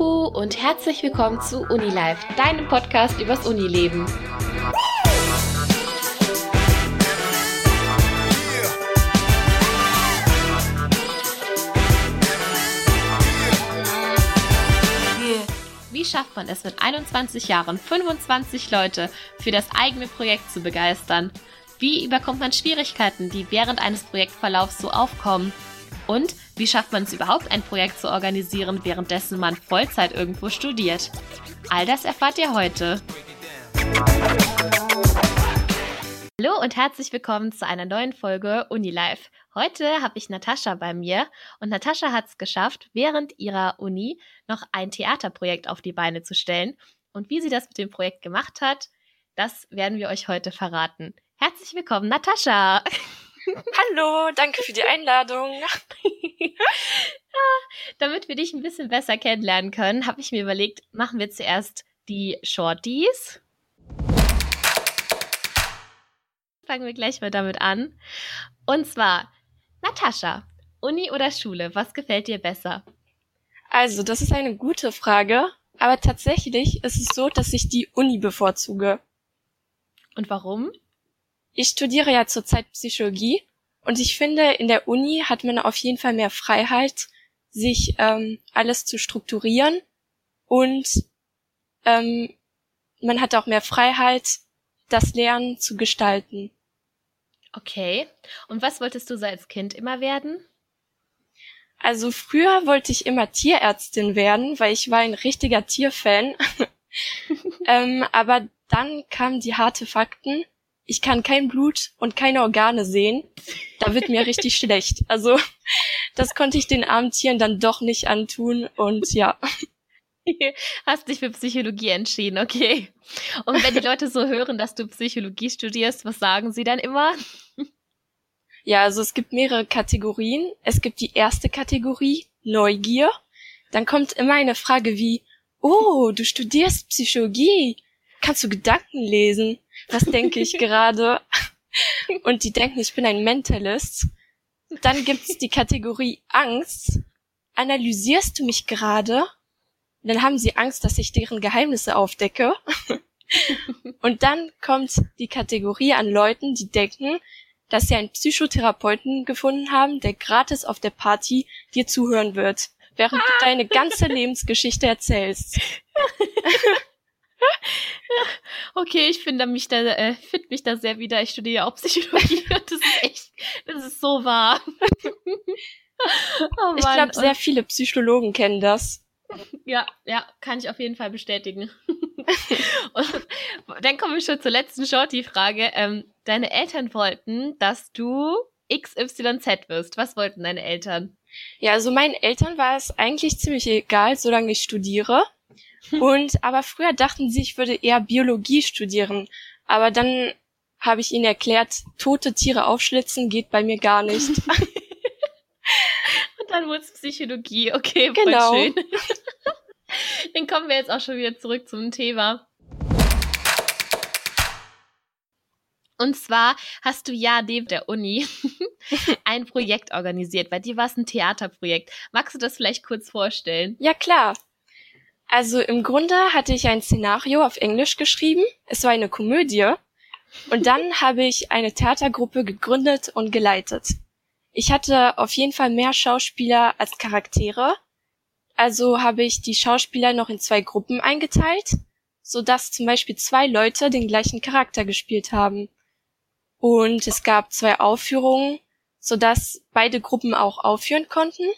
Juhu und herzlich willkommen zu Unilife, deinem Podcast übers Unileben. Wie schafft man es mit 21 Jahren 25 Leute für das eigene Projekt zu begeistern? Wie überkommt man Schwierigkeiten, die während eines Projektverlaufs so aufkommen? Und wie schafft man es überhaupt, ein Projekt zu organisieren, währenddessen man Vollzeit irgendwo studiert? All das erfahrt ihr heute. Hallo und herzlich willkommen zu einer neuen Folge Unilife. Heute habe ich Natascha bei mir und Natascha hat es geschafft, während ihrer Uni noch ein Theaterprojekt auf die Beine zu stellen. Und wie sie das mit dem Projekt gemacht hat, das werden wir euch heute verraten. Herzlich willkommen, Natascha! Hallo, danke für die Einladung. Damit wir dich ein bisschen besser kennenlernen können, habe ich mir überlegt, machen wir zuerst die Shorties fangen wir gleich mal damit an. Und zwar, Natascha, Uni oder Schule, was gefällt dir besser? Also, das ist eine gute Frage, aber tatsächlich ist es so, dass ich die Uni bevorzuge. Und warum? Ich studiere ja zurzeit Psychologie und ich finde, in der Uni hat man auf jeden Fall mehr Freiheit, sich ähm, alles zu strukturieren und ähm, man hat auch mehr Freiheit, das Lernen zu gestalten. Okay. Und was wolltest du so als Kind immer werden? Also früher wollte ich immer Tierärztin werden, weil ich war ein richtiger Tierfan. ähm, aber dann kamen die harte Fakten. Ich kann kein Blut und keine Organe sehen. Da wird mir richtig schlecht. Also das konnte ich den armen Tieren dann doch nicht antun und ja. Hast dich für Psychologie entschieden, okay. Und wenn die Leute so hören, dass du Psychologie studierst, was sagen sie dann immer? Ja, also es gibt mehrere Kategorien. Es gibt die erste Kategorie, Neugier. Dann kommt immer eine Frage wie, oh, du studierst Psychologie. Kannst du Gedanken lesen? Was denke ich gerade? Und die denken, ich bin ein Mentalist. Dann gibt's die Kategorie Angst. Analysierst du mich gerade? dann haben sie Angst, dass ich deren Geheimnisse aufdecke. und dann kommt die Kategorie an Leuten, die denken, dass sie einen Psychotherapeuten gefunden haben, der gratis auf der Party dir zuhören wird, während du deine ganze Lebensgeschichte erzählst. Okay, ich finde mich da, äh, finde mich da sehr wieder. Ich studiere auch Psychologie. Das ist echt, das ist so wahr. oh ich glaube, sehr viele Psychologen kennen das. Ja, ja, kann ich auf jeden Fall bestätigen. und dann kommen wir schon zur letzten Shorty-Frage. Ähm, deine Eltern wollten, dass du XYZ wirst. Was wollten deine Eltern? Ja, also meinen Eltern war es eigentlich ziemlich egal, solange ich studiere. Und aber früher dachten sie, ich würde eher Biologie studieren. Aber dann habe ich ihnen erklärt, tote Tiere aufschlitzen geht bei mir gar nicht. dann wurde es Psychologie. Okay, voll genau. schön. dann kommen wir jetzt auch schon wieder zurück zum Thema. Und zwar hast du ja neben der Uni ein Projekt organisiert. Bei dir war es ein Theaterprojekt. Magst du das vielleicht kurz vorstellen? Ja, klar. Also im Grunde hatte ich ein Szenario auf Englisch geschrieben. Es war eine Komödie. Und dann habe ich eine Theatergruppe gegründet und geleitet. Ich hatte auf jeden Fall mehr Schauspieler als Charaktere. Also habe ich die Schauspieler noch in zwei Gruppen eingeteilt, so dass zum Beispiel zwei Leute den gleichen Charakter gespielt haben. Und es gab zwei Aufführungen, so dass beide Gruppen auch aufführen konnten.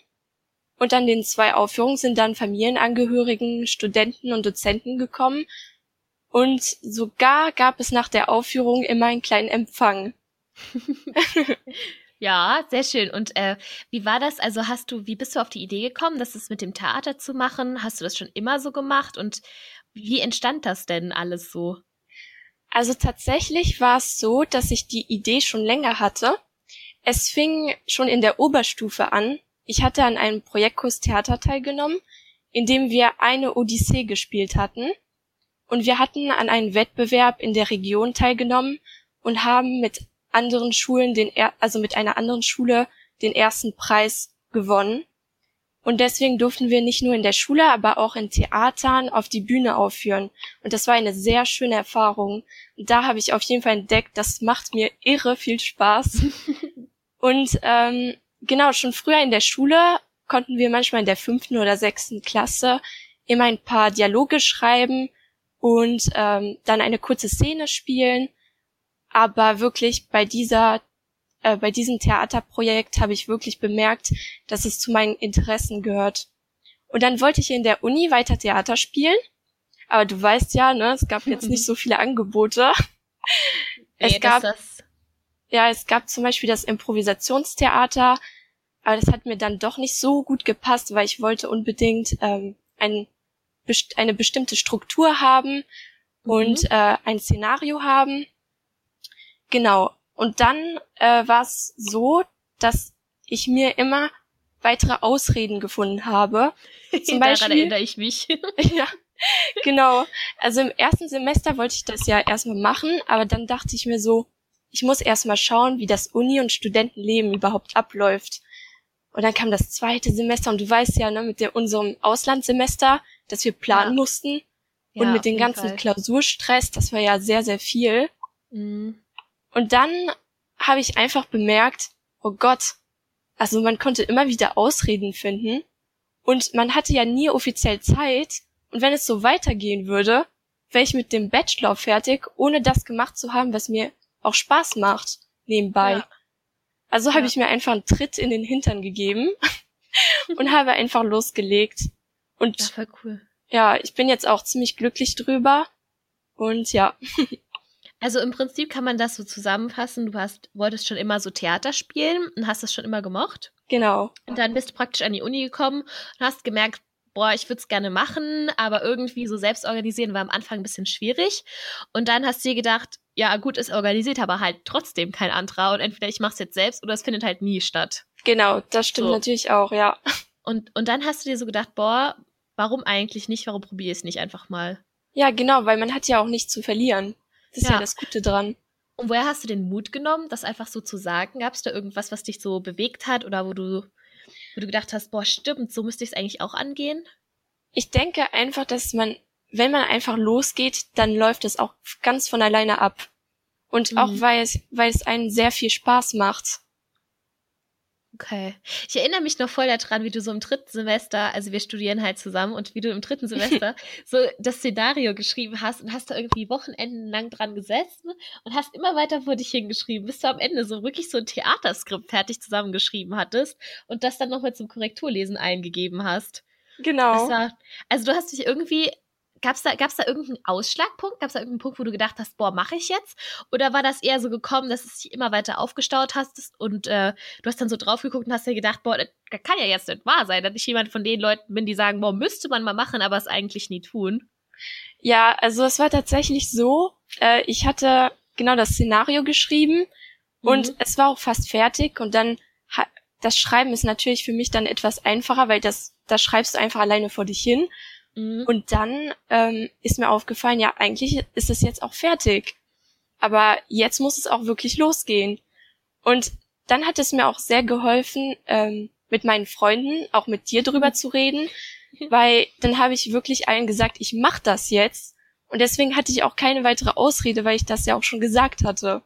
Und an den zwei Aufführungen sind dann Familienangehörigen, Studenten und Dozenten gekommen. Und sogar gab es nach der Aufführung immer einen kleinen Empfang. Ja, sehr schön. Und äh, wie war das? Also hast du, wie bist du auf die Idee gekommen, das mit dem Theater zu machen? Hast du das schon immer so gemacht? Und wie entstand das denn alles so? Also tatsächlich war es so, dass ich die Idee schon länger hatte. Es fing schon in der Oberstufe an. Ich hatte an einem Projektkurs Theater teilgenommen, in dem wir eine Odyssee gespielt hatten. Und wir hatten an einem Wettbewerb in der Region teilgenommen und haben mit anderen Schulen den, also mit einer anderen Schule den ersten Preis gewonnen. Und deswegen durften wir nicht nur in der Schule, aber auch in Theatern auf die Bühne aufführen. Und das war eine sehr schöne Erfahrung. Und da habe ich auf jeden Fall entdeckt, das macht mir irre viel Spaß. und ähm, genau, schon früher in der Schule konnten wir manchmal in der fünften oder sechsten Klasse immer ein paar Dialoge schreiben und ähm, dann eine kurze Szene spielen. Aber wirklich bei dieser äh, bei diesem Theaterprojekt habe ich wirklich bemerkt, dass es zu meinen Interessen gehört. Und dann wollte ich in der Uni weiter Theater spielen. Aber du weißt ja, ne, es gab jetzt nicht so viele Angebote. es gab, ja, es gab zum Beispiel das Improvisationstheater, aber das hat mir dann doch nicht so gut gepasst, weil ich wollte unbedingt ähm, ein, eine bestimmte Struktur haben und mhm. äh, ein Szenario haben. Genau. Und dann äh, war es so, dass ich mir immer weitere Ausreden gefunden habe. Zum Daran Beispiel, erinnere ich mich. ja, genau. Also im ersten Semester wollte ich das ja erstmal machen, aber dann dachte ich mir so, ich muss erstmal schauen, wie das Uni- und Studentenleben überhaupt abläuft. Und dann kam das zweite Semester und du weißt ja, ne, mit der, unserem Auslandssemester, dass wir planen ja. mussten. Und ja, mit dem ganzen Fall. Klausurstress, das war ja sehr, sehr viel. Mhm. Und dann habe ich einfach bemerkt, oh Gott, also man konnte immer wieder Ausreden finden und man hatte ja nie offiziell Zeit und wenn es so weitergehen würde, wäre ich mit dem Bachelor fertig, ohne das gemacht zu haben, was mir auch Spaß macht nebenbei. Ja. Also ja. habe ich mir einfach einen Tritt in den Hintern gegeben und habe einfach losgelegt. Und ja, voll cool. Ja, ich bin jetzt auch ziemlich glücklich drüber. Und ja. Also im Prinzip kann man das so zusammenfassen. Du hast, wolltest schon immer so Theater spielen und hast das schon immer gemocht. Genau. Und dann bist du praktisch an die Uni gekommen und hast gemerkt, boah, ich würde es gerne machen, aber irgendwie so selbst organisieren war am Anfang ein bisschen schwierig. Und dann hast du dir gedacht, ja gut, es organisiert aber halt trotzdem kein anderer und entweder ich mache es jetzt selbst oder es findet halt nie statt. Genau, das stimmt so. natürlich auch, ja. Und, und dann hast du dir so gedacht, boah, warum eigentlich nicht, warum probiere ich es nicht einfach mal? Ja, genau, weil man hat ja auch nichts zu verlieren. Das ist ja, ja das Gute dran. Und woher hast du den Mut genommen, das einfach so zu sagen? Gab es da irgendwas, was dich so bewegt hat oder wo du, wo du gedacht hast, boah, stimmt, so müsste ich es eigentlich auch angehen? Ich denke einfach, dass man, wenn man einfach losgeht, dann läuft es auch ganz von alleine ab. Und mhm. auch weil es, weil es einen sehr viel Spaß macht. Okay. Ich erinnere mich noch voll daran, wie du so im dritten Semester, also wir studieren halt zusammen und wie du im dritten Semester so das Szenario geschrieben hast und hast da irgendwie Wochenenden lang dran gesessen und hast immer weiter vor dich hingeschrieben, bis du am Ende so wirklich so ein Theaterskript fertig zusammengeschrieben hattest und das dann nochmal zum Korrekturlesen eingegeben hast. Genau. War, also du hast dich irgendwie Gab's da, gab's da irgendeinen Ausschlagpunkt? Gab's da irgendeinen Punkt, wo du gedacht hast, boah, mache ich jetzt? Oder war das eher so gekommen, dass es sich immer weiter aufgestaut hast und äh, du hast dann so drauf geguckt und hast dir gedacht, boah, das kann ja jetzt nicht wahr sein, dass ich jemand von den Leuten bin, die sagen, boah, müsste man mal machen, aber es eigentlich nie tun. Ja, also es war tatsächlich so, äh, ich hatte genau das Szenario geschrieben mhm. und es war auch fast fertig und dann das Schreiben ist natürlich für mich dann etwas einfacher, weil das, das schreibst du einfach alleine vor dich hin. Mhm. Und dann ähm, ist mir aufgefallen, ja, eigentlich ist es jetzt auch fertig. Aber jetzt muss es auch wirklich losgehen. Und dann hat es mir auch sehr geholfen, ähm, mit meinen Freunden, auch mit dir drüber mhm. zu reden, weil dann habe ich wirklich allen gesagt, ich mach das jetzt. Und deswegen hatte ich auch keine weitere Ausrede, weil ich das ja auch schon gesagt hatte.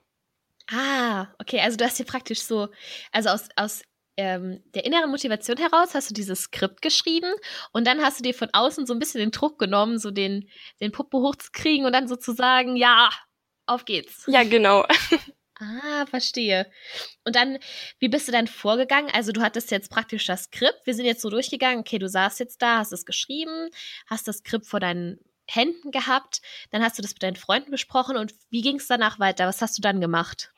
Ah, okay, also du hast hier praktisch so, also aus, aus ähm, der inneren Motivation heraus hast du dieses Skript geschrieben und dann hast du dir von außen so ein bisschen den Druck genommen, so den, den Puppe hochzukriegen und dann sozusagen, ja, auf geht's. Ja, genau. Ah, verstehe. Und dann, wie bist du dann vorgegangen? Also du hattest jetzt praktisch das Skript. Wir sind jetzt so durchgegangen. Okay, du saßt jetzt da, hast es geschrieben, hast das Skript vor deinen Händen gehabt. Dann hast du das mit deinen Freunden besprochen. Und wie ging es danach weiter? Was hast du dann gemacht?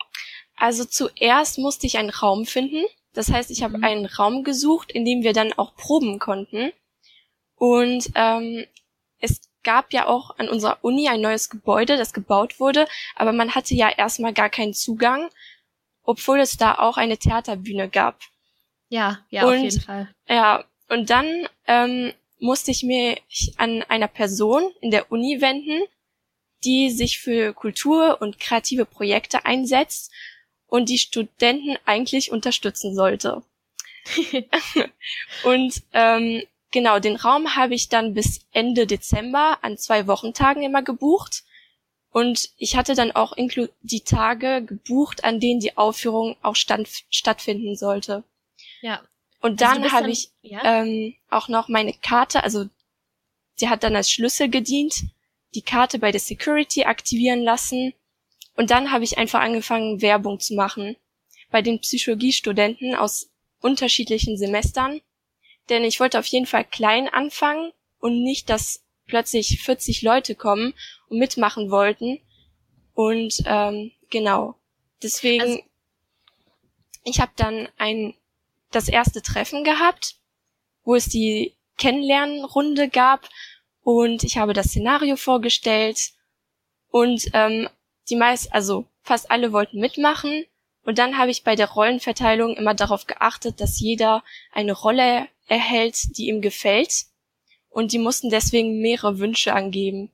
Also zuerst musste ich einen Raum finden. Das heißt, ich habe mhm. einen Raum gesucht, in dem wir dann auch proben konnten. Und ähm, es gab ja auch an unserer Uni ein neues Gebäude, das gebaut wurde, aber man hatte ja erstmal gar keinen Zugang, obwohl es da auch eine Theaterbühne gab. Ja, ja, und, auf jeden Fall. Ja, und dann ähm, musste ich mich an einer Person in der Uni wenden, die sich für Kultur und kreative Projekte einsetzt und die Studenten eigentlich unterstützen sollte. und ähm, genau, den Raum habe ich dann bis Ende Dezember an zwei Wochentagen immer gebucht. Und ich hatte dann auch die Tage gebucht, an denen die Aufführung auch stattfinden sollte. Ja. Und also dann habe ich ja? ähm, auch noch meine Karte, also sie hat dann als Schlüssel gedient, die Karte bei der Security aktivieren lassen. Und dann habe ich einfach angefangen, Werbung zu machen. Bei den Psychologiestudenten aus unterschiedlichen Semestern. Denn ich wollte auf jeden Fall klein anfangen und nicht, dass plötzlich 40 Leute kommen und mitmachen wollten. Und ähm, genau. Deswegen, also, ich habe dann ein das erste Treffen gehabt, wo es die Kennenlernrunde gab und ich habe das Szenario vorgestellt und ähm, die meist, also fast alle wollten mitmachen und dann habe ich bei der Rollenverteilung immer darauf geachtet, dass jeder eine Rolle erhält, die ihm gefällt und die mussten deswegen mehrere Wünsche angeben.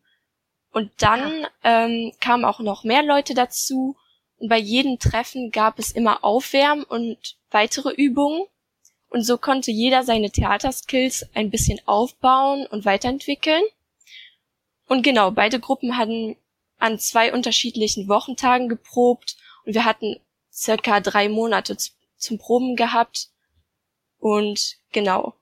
Und dann ähm, kamen auch noch mehr Leute dazu und bei jedem Treffen gab es immer Aufwärm und weitere Übungen. Und so konnte jeder seine Theaterskills ein bisschen aufbauen und weiterentwickeln. Und genau, beide Gruppen hatten an zwei unterschiedlichen Wochentagen geprobt und wir hatten circa drei Monate zum Proben gehabt. Und genau.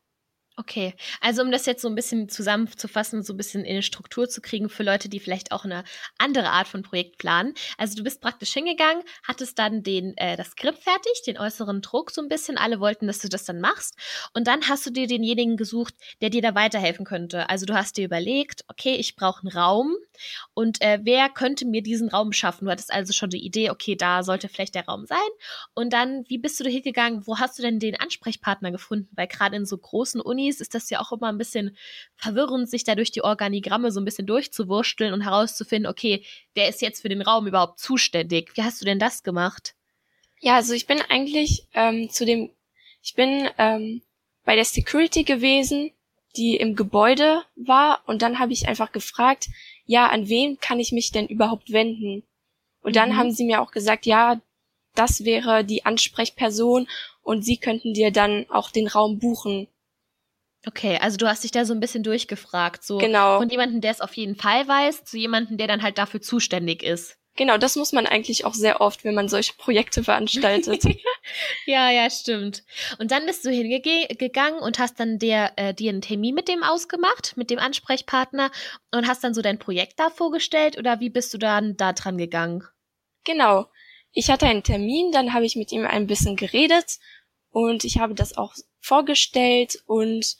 Okay, also um das jetzt so ein bisschen zusammenzufassen, so ein bisschen in eine Struktur zu kriegen für Leute, die vielleicht auch eine andere Art von Projekt planen. Also du bist praktisch hingegangen, hattest dann den äh, das Skript fertig, den äußeren Druck so ein bisschen. Alle wollten, dass du das dann machst. Und dann hast du dir denjenigen gesucht, der dir da weiterhelfen könnte. Also du hast dir überlegt, okay, ich brauche einen Raum und äh, wer könnte mir diesen Raum schaffen? Du hattest also schon die Idee, okay, da sollte vielleicht der Raum sein. Und dann, wie bist du da hingegangen? Wo hast du denn den Ansprechpartner gefunden? Weil gerade in so großen Unis Unis ist das ja auch immer ein bisschen verwirrend, sich da durch die Organigramme so ein bisschen durchzuwursteln und herauszufinden, okay, wer ist jetzt für den Raum überhaupt zuständig? Wie hast du denn das gemacht? Ja, also ich bin eigentlich ähm, zu dem, ich bin ähm, bei der Security gewesen, die im Gebäude war und dann habe ich einfach gefragt, ja, an wen kann ich mich denn überhaupt wenden? Und dann mhm. haben sie mir auch gesagt, ja, das wäre die Ansprechperson und sie könnten dir dann auch den Raum buchen. Okay, also du hast dich da so ein bisschen durchgefragt, so genau. von jemandem, der es auf jeden Fall weiß, zu jemandem, der dann halt dafür zuständig ist. Genau, das muss man eigentlich auch sehr oft, wenn man solche Projekte veranstaltet. ja, ja, stimmt. Und dann bist du hingegangen und hast dann der, äh, dir einen Termin mit dem ausgemacht, mit dem Ansprechpartner und hast dann so dein Projekt da vorgestellt oder wie bist du dann da dran gegangen? Genau. Ich hatte einen Termin, dann habe ich mit ihm ein bisschen geredet und ich habe das auch vorgestellt und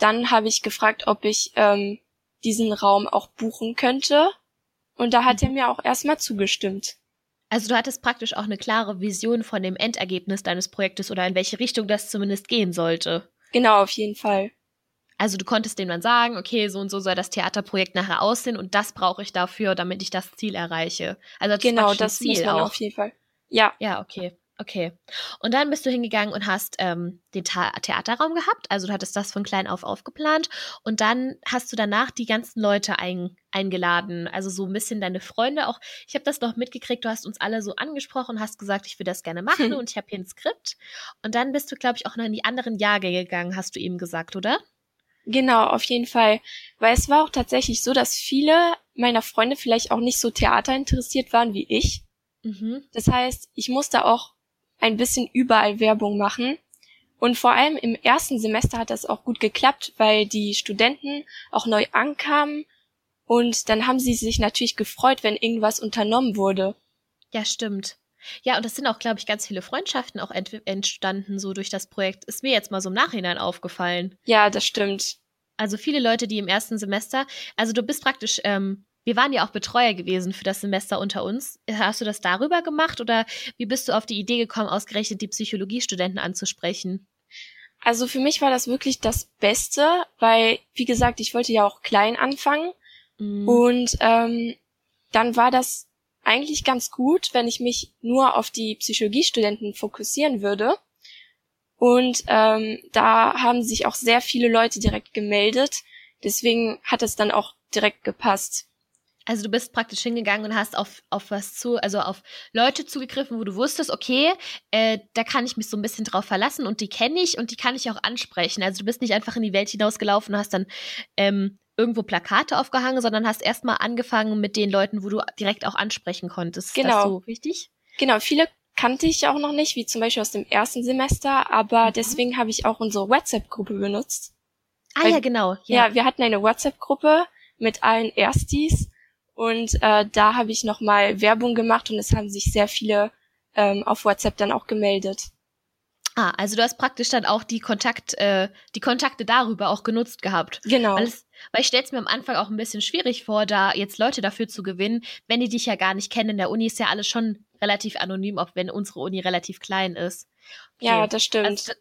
dann habe ich gefragt, ob ich ähm, diesen Raum auch buchen könnte. Und da hat er mir auch erstmal zugestimmt. Also du hattest praktisch auch eine klare Vision von dem Endergebnis deines Projektes oder in welche Richtung das zumindest gehen sollte. Genau, auf jeden Fall. Also du konntest dem dann sagen, okay, so und so soll das Theaterprojekt nachher aussehen und das brauche ich dafür, damit ich das Ziel erreiche. Also das genau, das Ziel muss man auch. auf jeden Fall. Ja. Ja, okay. Okay. Und dann bist du hingegangen und hast ähm, den Ta Theaterraum gehabt. Also du hattest das von klein auf aufgeplant. Und dann hast du danach die ganzen Leute ein eingeladen. Also so ein bisschen deine Freunde auch. Ich habe das noch mitgekriegt. Du hast uns alle so angesprochen, hast gesagt, ich will das gerne machen hm. und ich habe hier ein Skript. Und dann bist du, glaube ich, auch noch in die anderen Jahrgänge gegangen, hast du eben gesagt, oder? Genau, auf jeden Fall. Weil es war auch tatsächlich so, dass viele meiner Freunde vielleicht auch nicht so theaterinteressiert waren wie ich. Mhm. Das heißt, ich musste auch ein bisschen überall Werbung machen. Und vor allem im ersten Semester hat das auch gut geklappt, weil die Studenten auch neu ankamen und dann haben sie sich natürlich gefreut, wenn irgendwas unternommen wurde. Ja, stimmt. Ja, und es sind auch, glaube ich, ganz viele Freundschaften auch ent entstanden so durch das Projekt. Ist mir jetzt mal so im Nachhinein aufgefallen. Ja, das stimmt. Also viele Leute, die im ersten Semester, also du bist praktisch ähm, wir waren ja auch Betreuer gewesen für das Semester unter uns. Hast du das darüber gemacht oder wie bist du auf die Idee gekommen, ausgerechnet die Psychologiestudenten anzusprechen? Also für mich war das wirklich das Beste, weil, wie gesagt, ich wollte ja auch klein anfangen. Mhm. Und ähm, dann war das eigentlich ganz gut, wenn ich mich nur auf die Psychologiestudenten fokussieren würde. Und ähm, da haben sich auch sehr viele Leute direkt gemeldet. Deswegen hat es dann auch direkt gepasst. Also du bist praktisch hingegangen und hast auf, auf was zu, also auf Leute zugegriffen, wo du wusstest, okay, äh, da kann ich mich so ein bisschen drauf verlassen und die kenne ich und die kann ich auch ansprechen. Also du bist nicht einfach in die Welt hinausgelaufen und hast dann ähm, irgendwo Plakate aufgehangen, sondern hast erstmal angefangen mit den Leuten, wo du direkt auch ansprechen konntest. Genau. So richtig? Genau, viele kannte ich auch noch nicht, wie zum Beispiel aus dem ersten Semester, aber mhm. deswegen habe ich auch unsere WhatsApp-Gruppe benutzt. Ah Weil, ja, genau. Ja. ja, wir hatten eine WhatsApp-Gruppe mit allen Erstis und äh, da habe ich nochmal Werbung gemacht und es haben sich sehr viele ähm, auf WhatsApp dann auch gemeldet. Ah, also du hast praktisch dann auch die Kontakt, äh, die Kontakte darüber auch genutzt gehabt. Genau. Weil, es, weil ich stelle es mir am Anfang auch ein bisschen schwierig vor, da jetzt Leute dafür zu gewinnen, wenn die dich ja gar nicht kennen. In der Uni ist ja alles schon relativ anonym, auch wenn unsere Uni relativ klein ist. Okay. Ja, das stimmt. Also,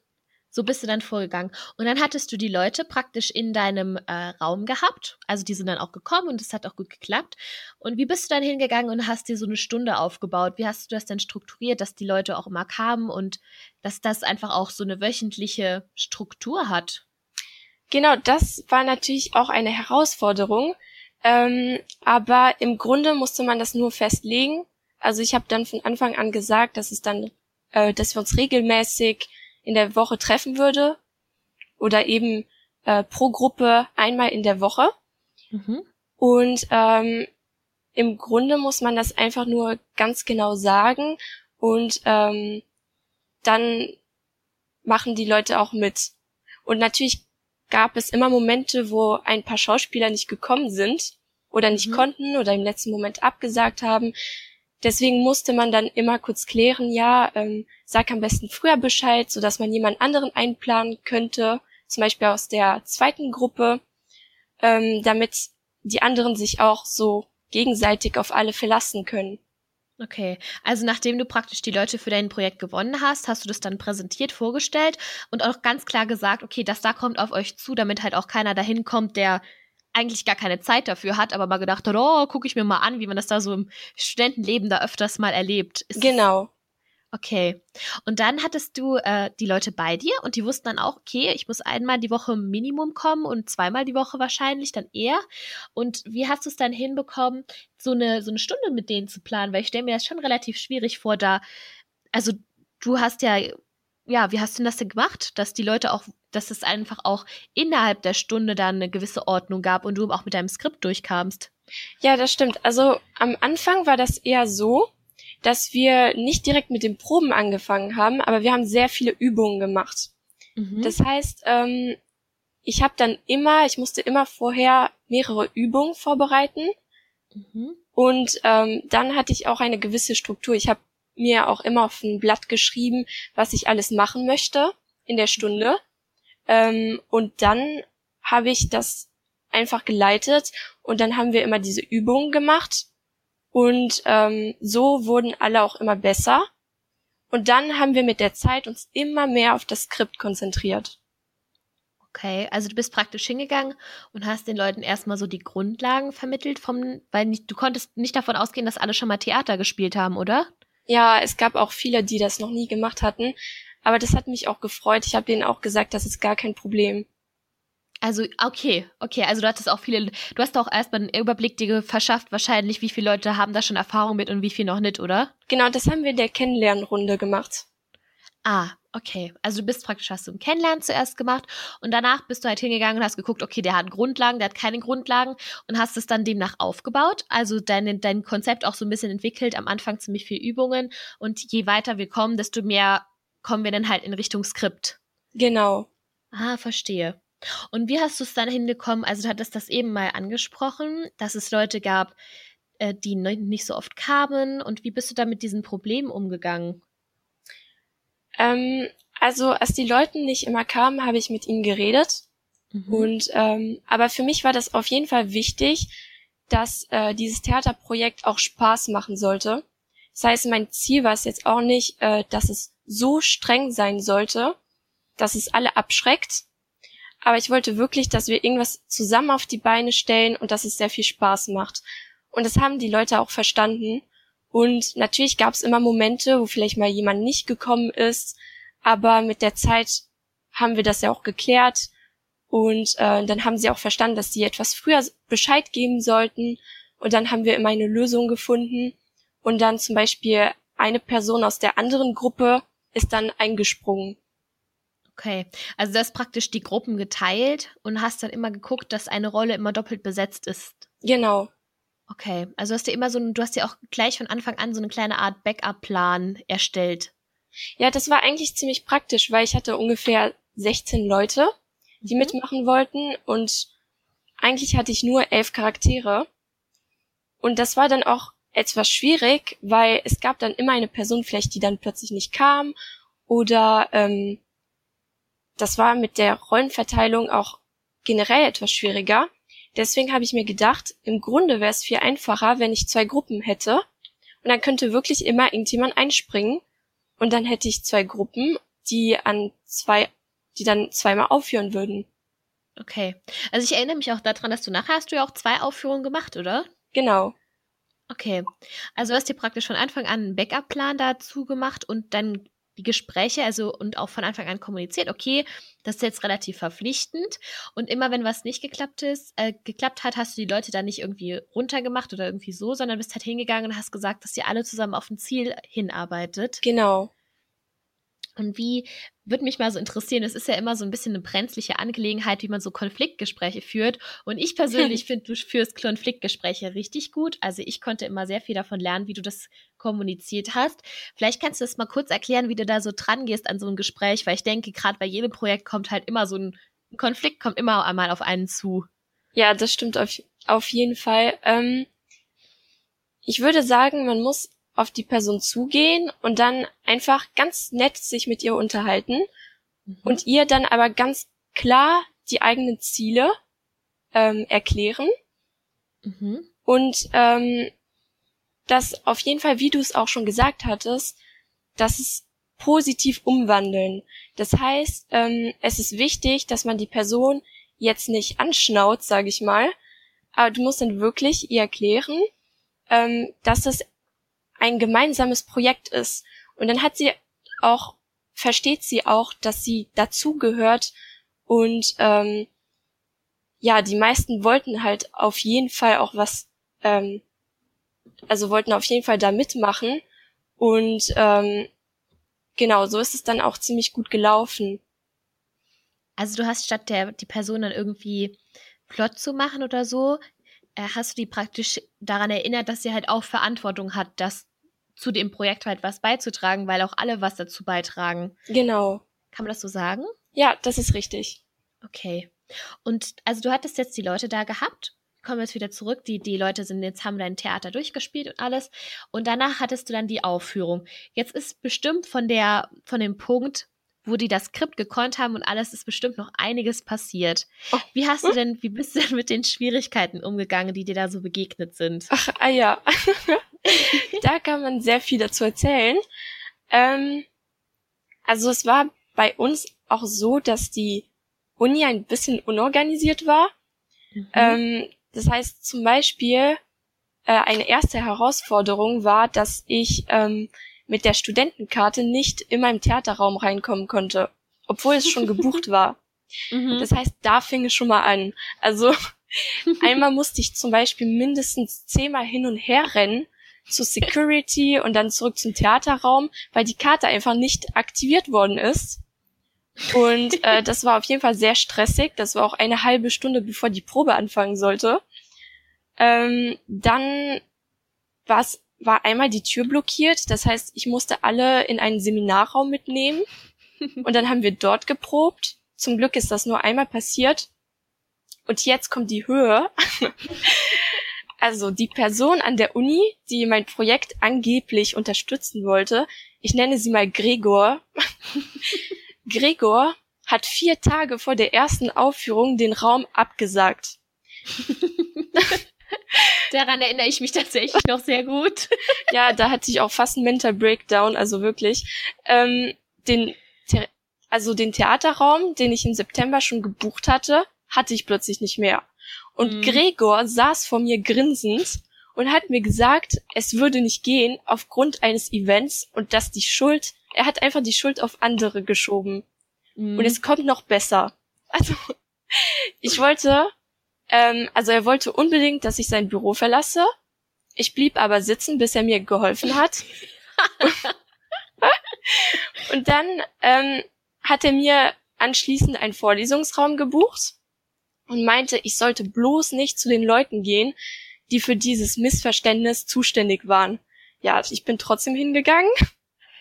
so bist du dann vorgegangen. Und dann hattest du die Leute praktisch in deinem äh, Raum gehabt. Also die sind dann auch gekommen und es hat auch gut geklappt. Und wie bist du dann hingegangen und hast dir so eine Stunde aufgebaut? Wie hast du das denn strukturiert, dass die Leute auch immer kamen und dass das einfach auch so eine wöchentliche Struktur hat? Genau, das war natürlich auch eine Herausforderung. Ähm, aber im Grunde musste man das nur festlegen. Also ich habe dann von Anfang an gesagt, dass es dann, äh, dass wir uns regelmäßig in der Woche treffen würde oder eben äh, pro Gruppe einmal in der Woche. Mhm. Und ähm, im Grunde muss man das einfach nur ganz genau sagen und ähm, dann machen die Leute auch mit. Und natürlich gab es immer Momente, wo ein paar Schauspieler nicht gekommen sind oder nicht mhm. konnten oder im letzten Moment abgesagt haben. Deswegen musste man dann immer kurz klären, ja, ähm, sag am besten früher Bescheid, so dass man jemand anderen einplanen könnte, zum Beispiel aus der zweiten Gruppe, ähm, damit die anderen sich auch so gegenseitig auf alle verlassen können. Okay, also nachdem du praktisch die Leute für dein Projekt gewonnen hast, hast du das dann präsentiert, vorgestellt und auch ganz klar gesagt, okay, das da kommt auf euch zu, damit halt auch keiner dahin kommt, der eigentlich gar keine Zeit dafür hat, aber mal gedacht hat, oh, gucke ich mir mal an, wie man das da so im Studentenleben da öfters mal erlebt. Ist genau. Okay. Und dann hattest du äh, die Leute bei dir und die wussten dann auch, okay, ich muss einmal die Woche Minimum kommen und zweimal die Woche wahrscheinlich dann eher. Und wie hast du es dann hinbekommen, so eine, so eine Stunde mit denen zu planen? Weil ich stelle mir das schon relativ schwierig vor, da, also du hast ja, ja, wie hast du denn das denn gemacht, dass die Leute auch dass es einfach auch innerhalb der Stunde dann eine gewisse Ordnung gab und du auch mit deinem Skript durchkamst. Ja, das stimmt. Also am Anfang war das eher so, dass wir nicht direkt mit den Proben angefangen haben, aber wir haben sehr viele Übungen gemacht. Mhm. Das heißt, ähm, ich habe dann immer, ich musste immer vorher mehrere Übungen vorbereiten mhm. und ähm, dann hatte ich auch eine gewisse Struktur. Ich habe mir auch immer auf ein Blatt geschrieben, was ich alles machen möchte in der Stunde. Ähm, und dann habe ich das einfach geleitet und dann haben wir immer diese Übungen gemacht und ähm, so wurden alle auch immer besser. Und dann haben wir mit der Zeit uns immer mehr auf das Skript konzentriert. Okay, also du bist praktisch hingegangen und hast den Leuten erstmal so die Grundlagen vermittelt vom, weil nicht, du konntest nicht davon ausgehen, dass alle schon mal Theater gespielt haben, oder? Ja, es gab auch viele, die das noch nie gemacht hatten. Aber das hat mich auch gefreut. Ich habe denen auch gesagt, das ist gar kein Problem. Also, okay, okay, also du hattest auch viele, du hast auch erstmal einen Überblick dir verschafft, wahrscheinlich, wie viele Leute haben da schon Erfahrung mit und wie viele noch nicht, oder? Genau, das haben wir in der Kennenlernrunde gemacht. Ah, okay. Also du bist praktisch, hast du ein Kennenlernen zuerst gemacht und danach bist du halt hingegangen und hast geguckt, okay, der hat Grundlagen, der hat keine Grundlagen und hast es dann demnach aufgebaut. Also dein, dein Konzept auch so ein bisschen entwickelt, am Anfang ziemlich viel Übungen und je weiter wir kommen, desto mehr kommen wir dann halt in Richtung Skript. Genau. Ah, verstehe. Und wie hast du es dann hinbekommen? Also du hattest das eben mal angesprochen, dass es Leute gab, äh, die nicht so oft kamen. Und wie bist du da mit diesen Problemen umgegangen? Ähm, also als die Leute nicht immer kamen, habe ich mit ihnen geredet. Mhm. Und ähm, aber für mich war das auf jeden Fall wichtig, dass äh, dieses Theaterprojekt auch Spaß machen sollte. Das heißt, mein Ziel war es jetzt auch nicht, äh, dass es so streng sein sollte, dass es alle abschreckt. Aber ich wollte wirklich, dass wir irgendwas zusammen auf die Beine stellen und dass es sehr viel Spaß macht. Und das haben die Leute auch verstanden. Und natürlich gab es immer Momente, wo vielleicht mal jemand nicht gekommen ist, aber mit der Zeit haben wir das ja auch geklärt und äh, dann haben sie auch verstanden, dass sie etwas früher Bescheid geben sollten und dann haben wir immer eine Lösung gefunden und dann zum Beispiel eine Person aus der anderen Gruppe ist dann eingesprungen. Okay, also du hast praktisch die Gruppen geteilt und hast dann immer geguckt, dass eine Rolle immer doppelt besetzt ist. Genau. Okay, also hast du immer so, du hast ja auch gleich von Anfang an so eine kleine Art Backup-Plan erstellt. Ja, das war eigentlich ziemlich praktisch, weil ich hatte ungefähr 16 Leute, die mhm. mitmachen wollten und eigentlich hatte ich nur elf Charaktere. Und das war dann auch etwas schwierig, weil es gab dann immer eine Person vielleicht, die dann plötzlich nicht kam oder ähm, das war mit der Rollenverteilung auch generell etwas schwieriger. Deswegen habe ich mir gedacht, im Grunde wäre es viel einfacher, wenn ich zwei Gruppen hätte und dann könnte wirklich immer irgendjemand einspringen und dann hätte ich zwei Gruppen, die an zwei, die dann zweimal aufführen würden. Okay. Also ich erinnere mich auch daran, dass du nachher hast du ja auch zwei Aufführungen gemacht, oder? Genau. Okay. Also du hast dir praktisch von Anfang an einen Backup-Plan dazu gemacht und dann die Gespräche, also und auch von Anfang an kommuniziert, okay, das ist jetzt relativ verpflichtend. Und immer wenn was nicht geklappt ist, äh, geklappt hat, hast du die Leute dann nicht irgendwie runtergemacht oder irgendwie so, sondern bist halt hingegangen und hast gesagt, dass ihr alle zusammen auf ein Ziel hinarbeitet. Genau. Und wie würde mich mal so interessieren, es ist ja immer so ein bisschen eine brenzliche Angelegenheit, wie man so Konfliktgespräche führt. Und ich persönlich finde, du führst Konfliktgespräche richtig gut. Also ich konnte immer sehr viel davon lernen, wie du das kommuniziert hast. Vielleicht kannst du das mal kurz erklären, wie du da so dran gehst an so ein Gespräch, weil ich denke, gerade bei jedem Projekt kommt halt immer so ein, Konflikt, kommt immer einmal auf einen zu. Ja, das stimmt auf, auf jeden Fall. Ähm, ich würde sagen, man muss auf die Person zugehen und dann einfach ganz nett sich mit ihr unterhalten mhm. und ihr dann aber ganz klar die eigenen Ziele ähm, erklären mhm. und ähm, das auf jeden Fall, wie du es auch schon gesagt hattest, dass es positiv umwandeln. Das heißt, ähm, es ist wichtig, dass man die Person jetzt nicht anschnaut, sage ich mal, aber du musst dann wirklich ihr erklären, ähm, dass es ein gemeinsames Projekt ist. Und dann hat sie auch, versteht sie auch, dass sie dazugehört und ähm, ja, die meisten wollten halt auf jeden Fall auch was, ähm, also wollten auf jeden Fall da mitmachen und ähm, genau, so ist es dann auch ziemlich gut gelaufen. Also du hast statt der die Person dann irgendwie flott zu machen oder so, äh, hast du die praktisch daran erinnert, dass sie halt auch Verantwortung hat, das zu dem Projekt halt was beizutragen, weil auch alle was dazu beitragen. Genau. Kann man das so sagen? Ja, das ist richtig. Okay. Und also du hattest jetzt die Leute da gehabt, kommen jetzt wieder zurück, die, die Leute sind jetzt, haben dein Theater durchgespielt und alles. Und danach hattest du dann die Aufführung. Jetzt ist bestimmt von der, von dem Punkt, wo die das Skript gekonnt haben und alles ist bestimmt noch einiges passiert. Oh. Wie hast du denn, wie bist du denn mit den Schwierigkeiten umgegangen, die dir da so begegnet sind? Ach, ah ja. da kann man sehr viel dazu erzählen. Ähm, also es war bei uns auch so, dass die Uni ein bisschen unorganisiert war. Mhm. Ähm, das heißt zum Beispiel, äh, eine erste Herausforderung war, dass ich ähm, mit der Studentenkarte nicht in meinem Theaterraum reinkommen konnte, obwohl es schon gebucht war. Mhm. Das heißt, da fing es schon mal an. Also einmal musste ich zum Beispiel mindestens zehnmal hin und her rennen zu Security und dann zurück zum Theaterraum, weil die Karte einfach nicht aktiviert worden ist. Und äh, das war auf jeden Fall sehr stressig. Das war auch eine halbe Stunde, bevor die Probe anfangen sollte. Ähm, dann war es war einmal die Tür blockiert. Das heißt, ich musste alle in einen Seminarraum mitnehmen. Und dann haben wir dort geprobt. Zum Glück ist das nur einmal passiert. Und jetzt kommt die Höhe. Also die Person an der Uni, die mein Projekt angeblich unterstützen wollte, ich nenne sie mal Gregor. Gregor hat vier Tage vor der ersten Aufführung den Raum abgesagt. Daran erinnere ich mich tatsächlich noch sehr gut. ja, da hatte ich auch fast einen Mental Breakdown, also wirklich. Ähm, den, also den Theaterraum, den ich im September schon gebucht hatte, hatte ich plötzlich nicht mehr. Und mhm. Gregor saß vor mir grinsend und hat mir gesagt, es würde nicht gehen aufgrund eines Events und dass die Schuld, er hat einfach die Schuld auf andere geschoben. Mhm. Und es kommt noch besser. Also, ich wollte Ähm, also er wollte unbedingt, dass ich sein Büro verlasse. Ich blieb aber sitzen, bis er mir geholfen hat. und dann ähm, hat er mir anschließend einen Vorlesungsraum gebucht und meinte, ich sollte bloß nicht zu den Leuten gehen, die für dieses Missverständnis zuständig waren. Ja, ich bin trotzdem hingegangen.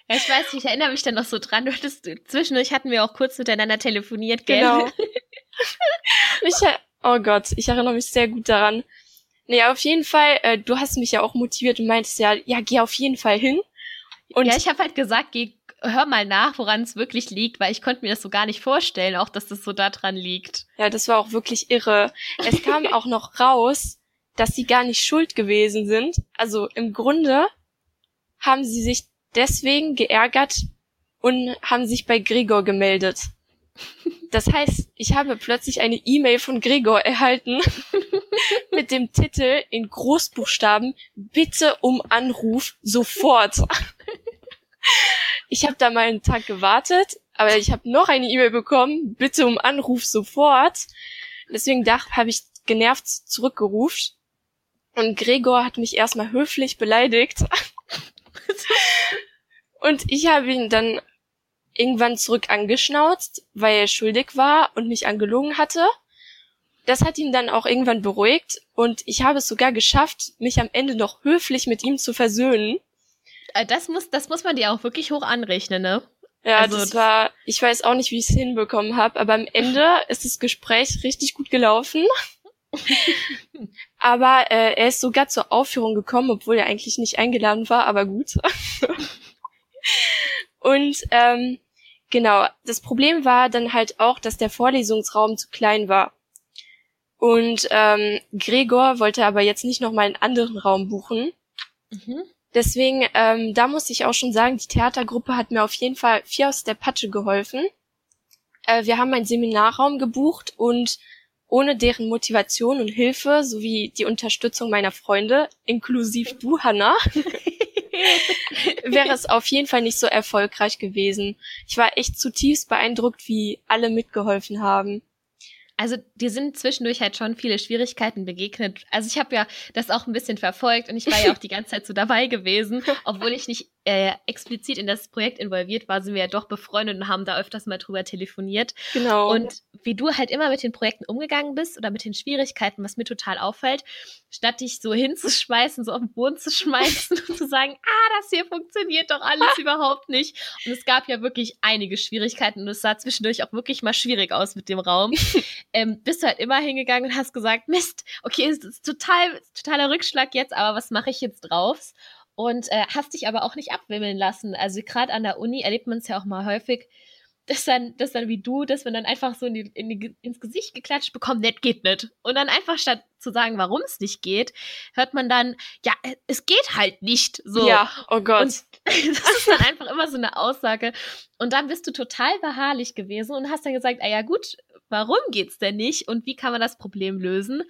Ja, ich weiß, ich erinnere mich dann noch so dran. Du hattest, zwischendurch hatten wir auch kurz miteinander telefoniert, gell? Genau. ich, oh Gott, ich erinnere mich sehr gut daran. Naja, auf jeden Fall, äh, du hast mich ja auch motiviert und meintest ja, ja, geh auf jeden Fall hin. Und ja, ich habe halt gesagt, geh, hör mal nach, woran es wirklich liegt, weil ich konnte mir das so gar nicht vorstellen, auch dass das so daran liegt. Ja, das war auch wirklich irre. Es kam auch noch raus, dass sie gar nicht schuld gewesen sind. Also im Grunde haben sie sich deswegen geärgert und haben sich bei Gregor gemeldet. Das heißt, ich habe plötzlich eine E-Mail von Gregor erhalten mit dem Titel in Großbuchstaben Bitte um Anruf sofort. Ich habe da mal einen Tag gewartet, aber ich habe noch eine E-Mail bekommen, bitte um Anruf sofort. Deswegen habe ich genervt zurückgerufen. Und Gregor hat mich erstmal höflich beleidigt. und ich habe ihn dann irgendwann zurück angeschnauzt, weil er schuldig war und mich angelogen hatte. Das hat ihn dann auch irgendwann beruhigt und ich habe es sogar geschafft, mich am Ende noch höflich mit ihm zu versöhnen. Äh, das muss, das muss man dir auch wirklich hoch anrechnen, ne? Ja, also, das war, ich weiß auch nicht, wie ich es hinbekommen habe, aber am Ende ist das Gespräch richtig gut gelaufen. aber äh, er ist sogar zur Aufführung gekommen, obwohl er eigentlich nicht eingeladen war, aber gut. Und ähm, genau, das Problem war dann halt auch, dass der Vorlesungsraum zu klein war. Und ähm, Gregor wollte aber jetzt nicht nochmal einen anderen Raum buchen. Mhm. Deswegen, ähm, da muss ich auch schon sagen, die Theatergruppe hat mir auf jeden Fall vier aus der Patsche geholfen. Äh, wir haben einen Seminarraum gebucht und ohne deren Motivation und Hilfe sowie die Unterstützung meiner Freunde, inklusive du, Hannah, wäre es auf jeden Fall nicht so erfolgreich gewesen. Ich war echt zutiefst beeindruckt, wie alle mitgeholfen haben. Also dir sind zwischendurch halt schon viele Schwierigkeiten begegnet. Also ich habe ja das auch ein bisschen verfolgt und ich war ja auch die ganze Zeit so dabei gewesen, obwohl ich nicht äh, explizit in das Projekt involviert war, sind wir ja doch befreundet und haben da öfters mal drüber telefoniert. Genau. Und wie du halt immer mit den Projekten umgegangen bist oder mit den Schwierigkeiten, was mir total auffällt, statt dich so hinzuschmeißen, so auf den Boden zu schmeißen und zu sagen, ah, das hier funktioniert doch alles überhaupt nicht. Und es gab ja wirklich einige Schwierigkeiten und es sah zwischendurch auch wirklich mal schwierig aus mit dem Raum. ähm, bist du halt immer hingegangen und hast gesagt, Mist, okay, es ist total, totaler Rückschlag jetzt, aber was mache ich jetzt drauf? Und äh, hast dich aber auch nicht abwimmeln lassen. Also gerade an der Uni erlebt man es ja auch mal häufig, dass dann, dass dann wie du, dass man dann einfach so in die, in die, ins Gesicht geklatscht bekommt, nett geht nicht. Und dann einfach statt zu sagen, warum es nicht geht, hört man dann, ja, es geht halt nicht. So. Ja, oh Gott. Und das ist dann einfach immer so eine Aussage. Und dann bist du total beharrlich gewesen und hast dann gesagt, ah ja gut, warum geht's denn nicht und wie kann man das Problem lösen?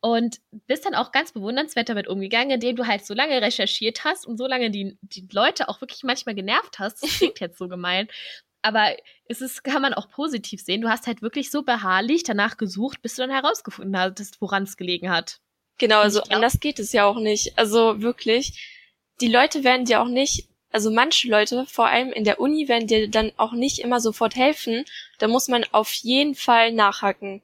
Und bist dann auch ganz bewundernswert damit umgegangen, indem du halt so lange recherchiert hast und so lange die, die Leute auch wirklich manchmal genervt hast. Das klingt jetzt so gemein. Aber es ist, kann man auch positiv sehen. Du hast halt wirklich so beharrlich danach gesucht, bis du dann herausgefunden hast, woran es gelegen hat. Genau, also anders geht es ja auch nicht. Also wirklich, die Leute werden dir auch nicht also manche Leute, vor allem in der Uni, werden dir dann auch nicht immer sofort helfen. Da muss man auf jeden Fall nachhaken.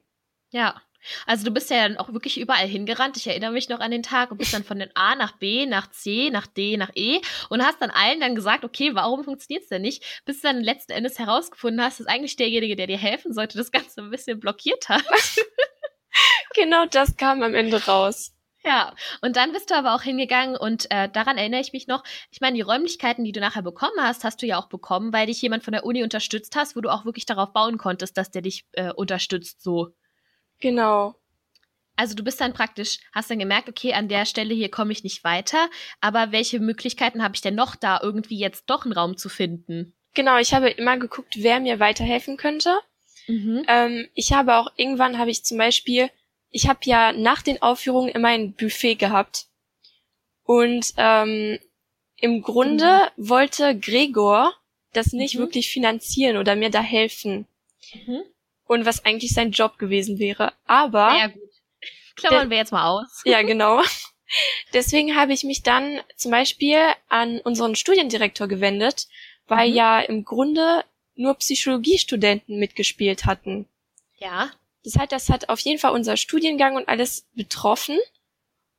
Ja. Also du bist ja dann auch wirklich überall hingerannt. Ich erinnere mich noch an den Tag und bist dann von den A nach B, nach C, nach D, nach E und hast dann allen dann gesagt, okay, warum funktioniert's denn nicht? Bis du dann letzten Endes herausgefunden hast, dass eigentlich derjenige, der dir helfen sollte, das Ganze ein bisschen blockiert hat. genau das kam am Ende raus. Ja, und dann bist du aber auch hingegangen und äh, daran erinnere ich mich noch. Ich meine, die Räumlichkeiten, die du nachher bekommen hast, hast du ja auch bekommen, weil dich jemand von der Uni unterstützt hast, wo du auch wirklich darauf bauen konntest, dass der dich äh, unterstützt, so. Genau. Also du bist dann praktisch, hast dann gemerkt, okay, an der Stelle hier komme ich nicht weiter, aber welche Möglichkeiten habe ich denn noch da, irgendwie jetzt doch einen Raum zu finden? Genau, ich habe immer geguckt, wer mir weiterhelfen könnte. Mhm. Ähm, ich habe auch irgendwann habe ich zum Beispiel ich habe ja nach den Aufführungen immer ein Buffet gehabt. Und ähm, im Grunde mhm. wollte Gregor das nicht mhm. wirklich finanzieren oder mir da helfen. Mhm. Und was eigentlich sein Job gewesen wäre. Aber Klammern wir jetzt mal aus. Ja, genau. Deswegen habe ich mich dann zum Beispiel an unseren Studiendirektor gewendet, weil mhm. ja im Grunde nur Psychologiestudenten mitgespielt hatten. Ja. Das heißt, das hat auf jeden Fall unser Studiengang und alles betroffen.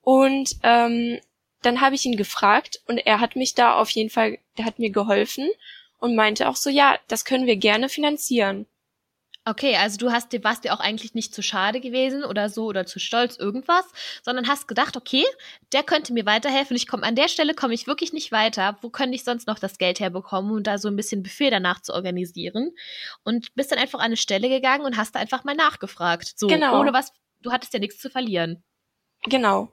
Und ähm, dann habe ich ihn gefragt und er hat mich da auf jeden Fall, der hat mir geholfen und meinte auch so, ja, das können wir gerne finanzieren. Okay, also du hast, warst dir auch eigentlich nicht zu schade gewesen oder so oder zu stolz irgendwas, sondern hast gedacht, okay, der könnte mir weiterhelfen. Ich komme an der Stelle komme ich wirklich nicht weiter. Wo könnte ich sonst noch das Geld herbekommen und um da so ein bisschen Buffet danach zu organisieren? Und bist dann einfach an eine Stelle gegangen und hast da einfach mal nachgefragt. So, genau. ohne was, du hattest ja nichts zu verlieren. Genau.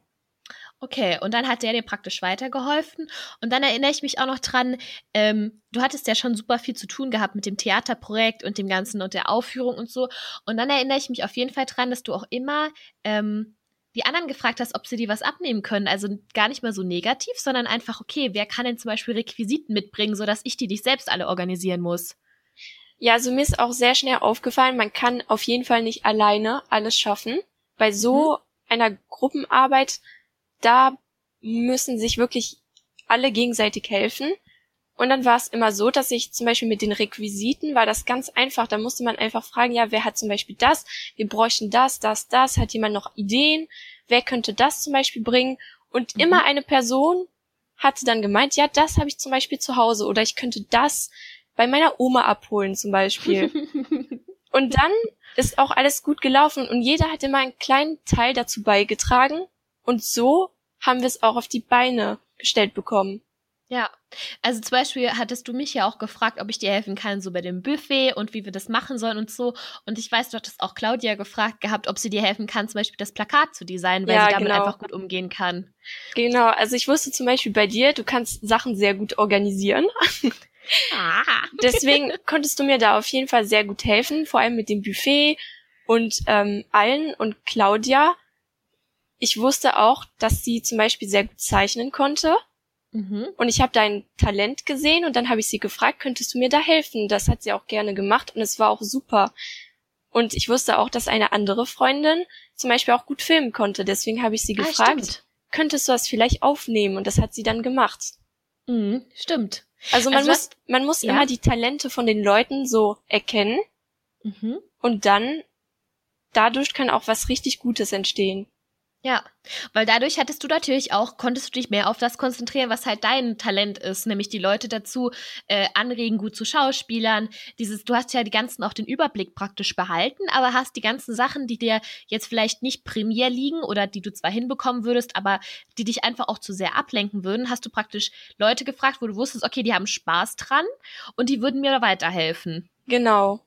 Okay, und dann hat der dir praktisch weitergeholfen. Und dann erinnere ich mich auch noch dran, ähm, du hattest ja schon super viel zu tun gehabt mit dem Theaterprojekt und dem Ganzen und der Aufführung und so. Und dann erinnere ich mich auf jeden Fall dran, dass du auch immer ähm, die anderen gefragt hast, ob sie dir was abnehmen können. Also gar nicht mal so negativ, sondern einfach, okay, wer kann denn zum Beispiel Requisiten mitbringen, sodass ich die nicht selbst alle organisieren muss? Ja, also mir ist auch sehr schnell aufgefallen, man kann auf jeden Fall nicht alleine alles schaffen. Bei so mhm. einer Gruppenarbeit da müssen sich wirklich alle gegenseitig helfen. Und dann war es immer so, dass ich zum Beispiel mit den Requisiten war das ganz einfach. Da musste man einfach fragen, ja, wer hat zum Beispiel das? Wir bräuchten das, das, das. Hat jemand noch Ideen? Wer könnte das zum Beispiel bringen? Und mhm. immer eine Person hatte dann gemeint, ja, das habe ich zum Beispiel zu Hause oder ich könnte das bei meiner Oma abholen zum Beispiel. und dann ist auch alles gut gelaufen und jeder hat immer einen kleinen Teil dazu beigetragen und so haben wir es auch auf die Beine gestellt bekommen. Ja, also zum Beispiel hattest du mich ja auch gefragt, ob ich dir helfen kann, so bei dem Buffet und wie wir das machen sollen und so. Und ich weiß, du hattest auch Claudia gefragt gehabt, ob sie dir helfen kann, zum Beispiel das Plakat zu designen, weil ja, sie damit genau. einfach gut umgehen kann. Genau, also ich wusste zum Beispiel bei dir, du kannst Sachen sehr gut organisieren. Ah. Deswegen konntest du mir da auf jeden Fall sehr gut helfen, vor allem mit dem Buffet und ähm, allen und Claudia ich wusste auch, dass sie zum Beispiel sehr gut zeichnen konnte. Mhm. Und ich habe dein Talent gesehen und dann habe ich sie gefragt, könntest du mir da helfen? Das hat sie auch gerne gemacht und es war auch super. Und ich wusste auch, dass eine andere Freundin zum Beispiel auch gut filmen konnte. Deswegen habe ich sie ah, gefragt, stimmt. könntest du das vielleicht aufnehmen? Und das hat sie dann gemacht. Mhm, stimmt. Also man also muss, man muss ja. immer die Talente von den Leuten so erkennen. Mhm. Und dann, dadurch kann auch was richtig Gutes entstehen. Ja, weil dadurch hattest du natürlich auch, konntest du dich mehr auf das konzentrieren, was halt dein Talent ist, nämlich die Leute dazu äh, anregen, gut zu Schauspielern. Dieses, du hast ja die ganzen auch den Überblick praktisch behalten, aber hast die ganzen Sachen, die dir jetzt vielleicht nicht primär liegen oder die du zwar hinbekommen würdest, aber die dich einfach auch zu sehr ablenken würden, hast du praktisch Leute gefragt, wo du wusstest, okay, die haben Spaß dran und die würden mir weiterhelfen. Genau.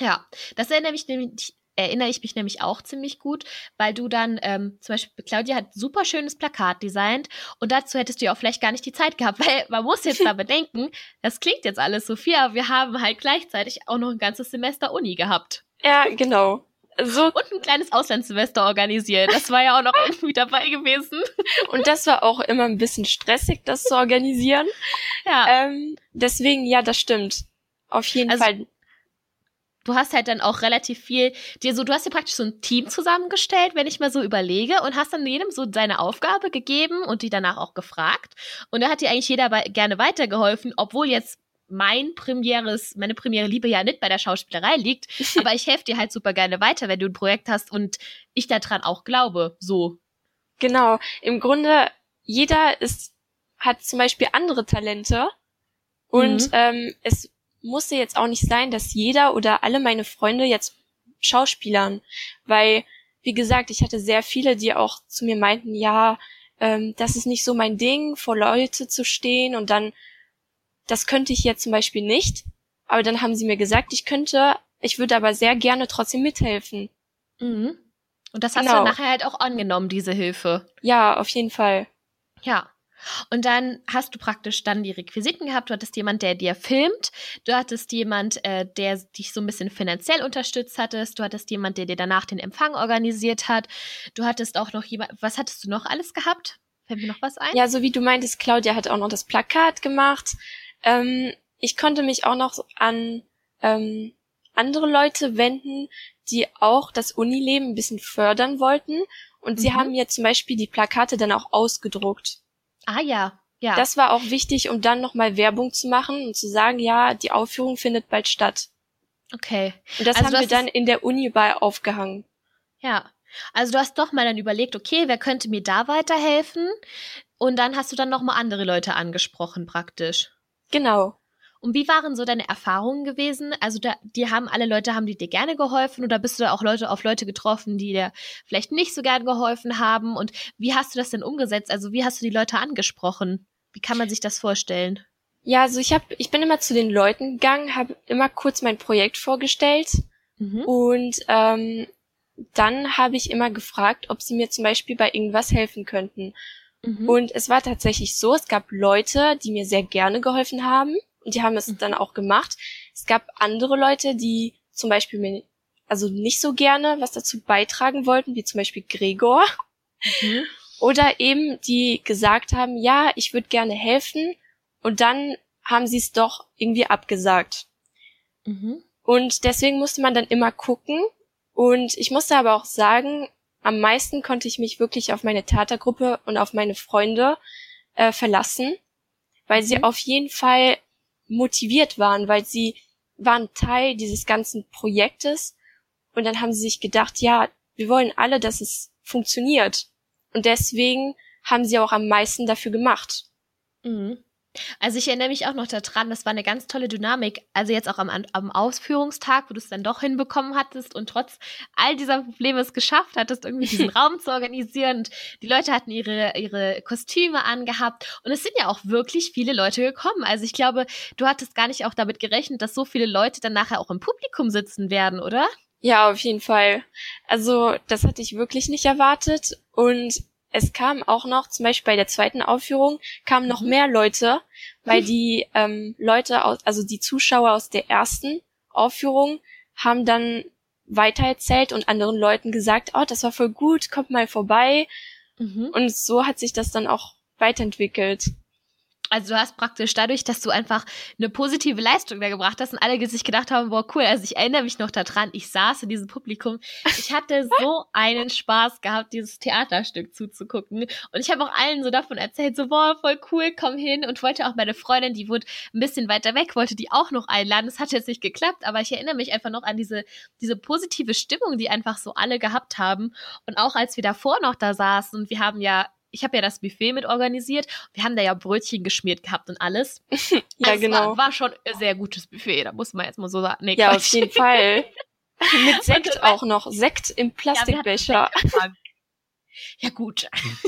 Ja, das erinnert mich nämlich erinnere ich mich nämlich auch ziemlich gut, weil du dann, ähm, zum Beispiel, Claudia hat super schönes Plakat designt und dazu hättest du ja auch vielleicht gar nicht die Zeit gehabt, weil man muss jetzt mal bedenken, das klingt jetzt alles so viel, aber wir haben halt gleichzeitig auch noch ein ganzes Semester Uni gehabt. Ja, genau. So. Und ein kleines Auslandssemester organisiert. Das war ja auch noch irgendwie dabei gewesen. Und das war auch immer ein bisschen stressig, das zu organisieren. Ja. Ähm, deswegen, ja, das stimmt. Auf jeden also, Fall du hast halt dann auch relativ viel dir so, du hast dir praktisch so ein Team zusammengestellt, wenn ich mal so überlege, und hast dann jedem so seine Aufgabe gegeben und die danach auch gefragt. Und da hat dir eigentlich jeder gerne weitergeholfen, obwohl jetzt mein Premieres, meine Premiere Liebe ja nicht bei der Schauspielerei liegt, aber ich helfe dir halt super gerne weiter, wenn du ein Projekt hast und ich daran auch glaube, so. Genau. Im Grunde, jeder ist, hat zum Beispiel andere Talente und mhm. ähm, es musste jetzt auch nicht sein, dass jeder oder alle meine Freunde jetzt Schauspielern, weil, wie gesagt, ich hatte sehr viele, die auch zu mir meinten, ja, ähm, das ist nicht so mein Ding, vor Leute zu stehen und dann, das könnte ich jetzt zum Beispiel nicht. Aber dann haben sie mir gesagt, ich könnte, ich würde aber sehr gerne trotzdem mithelfen. Mhm. Und das hast genau. du nachher halt auch angenommen, diese Hilfe. Ja, auf jeden Fall. Ja. Und dann hast du praktisch dann die Requisiten gehabt. Du hattest jemand, der dir filmt. Du hattest jemand, äh, der dich so ein bisschen finanziell unterstützt hattest. Du hattest jemand, der dir danach den Empfang organisiert hat. Du hattest auch noch jemand, was hattest du noch alles gehabt? Fällt mir noch was ein? Ja, so wie du meintest, Claudia hat auch noch das Plakat gemacht. Ähm, ich konnte mich auch noch an ähm, andere Leute wenden, die auch das Unileben ein bisschen fördern wollten. Und sie Mhm. haben mir zum Beispiel die Plakate dann auch ausgedruckt. Ah ja, ja. Das war auch wichtig, um dann nochmal Werbung zu machen und zu sagen, ja, die Aufführung findet bald statt. okay. Und das Also haben wir dann in der Uni überall aufgehangen. Ja. Also du hast doch mal dann überlegt, okay, wer könnte mir da weiterhelfen? Und dann hast du dann noch mal andere Leute angesprochen praktisch. Genau. Und wie waren so deine Erfahrungen gewesen? Also da, die haben alle Leute, haben die dir gerne geholfen oder bist du da auch Leute auf Leute getroffen, die dir vielleicht nicht so gern geholfen haben? Und wie hast du das denn umgesetzt? Also wie hast du die Leute angesprochen? Wie kann man sich das vorstellen? Ja, also ich hab, ich bin immer zu den Leuten gegangen, habe immer kurz mein Projekt vorgestellt Mhm. und ähm, dann habe ich immer gefragt, ob sie mir zum Beispiel bei irgendwas helfen könnten. Mhm. Und es war tatsächlich so, es gab Leute, die mir sehr gerne geholfen haben und die haben es Mhm. dann auch gemacht. Es gab andere Leute, die zum Beispiel mir also nicht so gerne was dazu beitragen wollten, wie zum Beispiel Gregor. Mhm. Oder eben, die gesagt haben, ja, ich würde gerne helfen und dann haben sie es doch irgendwie abgesagt. Mhm. Und deswegen musste man dann immer gucken. Und ich musste aber auch sagen, am meisten konnte ich mich wirklich auf meine Theatergruppe und auf meine Freunde äh, verlassen, weil sie Mhm. auf jeden Fall motiviert waren, weil sie waren Teil dieses ganzen Projektes und dann haben sie sich gedacht, ja, wir wollen alle, dass es funktioniert. Und deswegen haben sie auch am meisten dafür gemacht. Mhm. Also ich erinnere mich auch noch daran, das war eine ganz tolle Dynamik. Also jetzt auch am, am Ausführungstag, wo du es dann doch hinbekommen hattest und trotz all dieser Probleme es geschafft hattest, irgendwie diesen Raum zu organisieren. Und die Leute hatten ihre, ihre Kostüme angehabt. Und es sind ja auch wirklich viele Leute gekommen. Also ich glaube, du hattest gar nicht auch damit gerechnet, dass so viele Leute dann nachher auch im Publikum sitzen werden, oder? Ja, auf jeden Fall. Also das hatte ich wirklich nicht erwartet. Und es kam auch noch, zum Beispiel bei der zweiten Aufführung, kamen noch Mhm. mehr Leute, weil die ähm, Leute, aus, also die Zuschauer aus der ersten Aufführung haben dann weitererzählt und anderen Leuten gesagt, oh, das war voll gut, kommt mal vorbei. Mhm. Und so hat sich das dann auch weiterentwickelt. Also du hast praktisch dadurch, dass du einfach eine positive Leistung da gebracht hast und alle sich gedacht haben, boah, cool. Also ich erinnere mich noch daran, ich saß in diesem Publikum. Ich hatte so einen Spaß gehabt, dieses Theaterstück zuzugucken. Und ich habe auch allen so davon erzählt, so, boah, voll cool, komm hin. Und wollte auch meine Freundin, die wurde ein bisschen weiter weg, wollte die auch noch einladen. Das hat jetzt nicht geklappt, aber ich erinnere mich einfach noch an diese, diese positive Stimmung, die einfach so alle gehabt haben. Und auch als wir davor noch da saßen und wir haben ja ich habe ja das Buffet mit organisiert. Wir haben da ja Brötchen geschmiert gehabt und alles. Ja, Also genau. War, war schon ein sehr gutes Buffet, da muss man jetzt mal so sagen. Nee, ja, Quatsch. auf jeden Fall. Mit Sekt auch noch. Sekt im Ja, Plastikbecher. Angefangen. Ja, gut.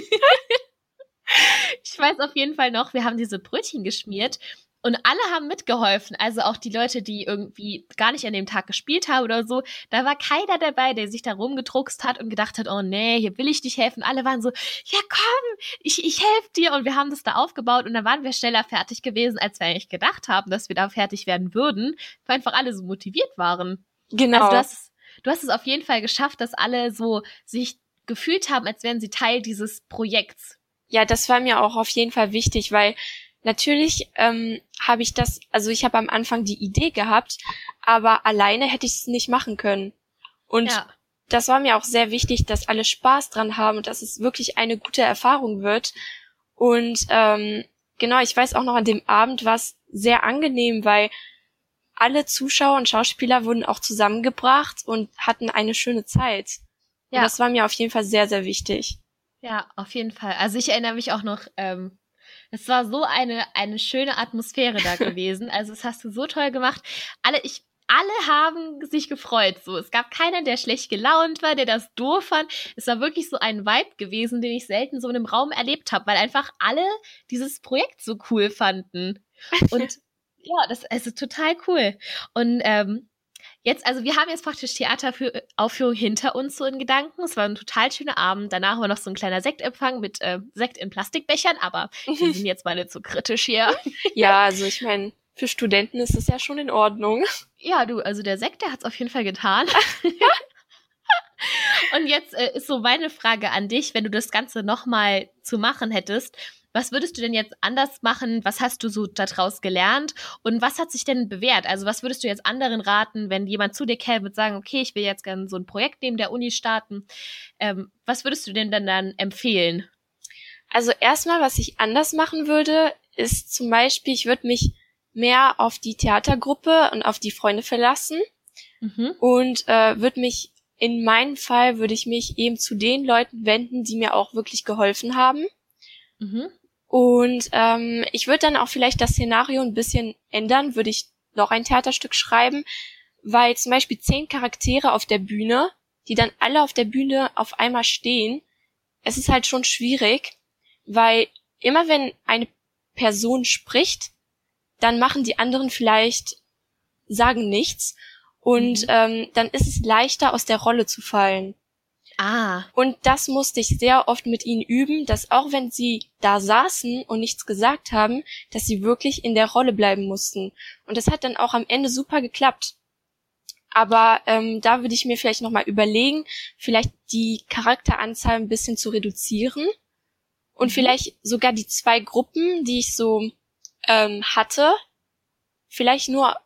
ich weiß auf jeden Fall noch, wir haben diese Brötchen geschmiert und alle haben mitgeholfen. Also auch die Leute, die irgendwie gar nicht an dem Tag gespielt haben oder so. Da war keiner dabei, der sich da rumgedruckst hat und gedacht hat, oh nee, hier will ich nicht helfen. Alle waren so, ja komm, ich, ich helfe dir. Und wir haben das da aufgebaut und dann waren wir schneller fertig gewesen, als wir eigentlich gedacht haben, dass wir da fertig werden würden, weil einfach alle so motiviert waren. Genau. Also du hast, es- du hast es auf jeden Fall geschafft, dass alle so sich gefühlt haben, als wären sie Teil dieses Projekts. Ja, das war mir auch auf jeden Fall wichtig, weil natürlich ähm, habe ich das, also ich habe am Anfang die Idee gehabt, aber alleine hätte ich es nicht machen können. Und ja. das war mir auch sehr wichtig, dass alle Spaß dran haben und dass es wirklich eine gute Erfahrung wird. Und ähm, genau, ich weiß auch noch an dem Abend war es sehr angenehm, weil alle Zuschauer und Schauspieler wurden auch zusammengebracht und hatten eine schöne Zeit. Ja. Und das war mir auf jeden Fall sehr, sehr wichtig. Ja, auf jeden Fall. Also ich erinnere mich auch noch, ähm, es war so eine, eine schöne Atmosphäre da gewesen. Also das hast du so toll gemacht. Alle, ich, alle haben sich gefreut. So, es gab keinen, der schlecht gelaunt war, der das doof fand. Es war wirklich so ein Vibe gewesen, den ich selten so in einem Raum erlebt habe, weil einfach alle dieses Projekt so cool fanden. Und ja, das ist also total cool. Und ähm, Jetzt, also wir haben jetzt praktisch Theateraufführung hinter uns so in Gedanken. Es war ein total schöner Abend. Danach war noch so ein kleiner Sektempfang mit äh, Sekt in Plastikbechern, aber wir sind jetzt mal nicht so kritisch hier. Ja, also ich meine, für Studenten ist es ja schon in Ordnung. Ja, du, also der Sekt, der hat's auf jeden Fall getan. Und jetzt äh, ist so meine Frage an dich, wenn du das Ganze nochmal zu machen hättest. Was würdest du denn jetzt anders machen? Was hast du so daraus gelernt? Und was hat sich denn bewährt? Also was würdest du jetzt anderen raten, wenn jemand zu dir käme und sagen, okay, ich will jetzt gerne so ein Projekt neben der Uni starten? Ähm, was würdest du denn dann, dann empfehlen? Also erstmal, was ich anders machen würde, ist zum Beispiel, ich würde mich mehr auf die Theatergruppe und auf die Freunde verlassen mhm. und äh, würde mich in meinem Fall würde ich mich eben zu den Leuten wenden, die mir auch wirklich geholfen haben. Mhm. Und ähm, ich würde dann auch vielleicht das Szenario ein bisschen ändern, würde ich noch ein Theaterstück schreiben, weil zum Beispiel zehn Charaktere auf der Bühne, die dann alle auf der Bühne auf einmal stehen, es ist halt schon schwierig, weil immer wenn eine Person spricht, dann machen die anderen vielleicht sagen nichts und mhm. ähm, dann ist es leichter aus der Rolle zu fallen. Ah. Und das musste ich sehr oft mit ihnen üben, dass auch wenn sie da saßen und nichts gesagt haben, dass sie wirklich in der Rolle bleiben mussten. Und das hat dann auch am Ende super geklappt. Aber ähm, da würde ich mir vielleicht nochmal überlegen, vielleicht die Charakteranzahl ein bisschen zu reduzieren und mhm. vielleicht sogar die zwei Gruppen, die ich so ähm, hatte, vielleicht nur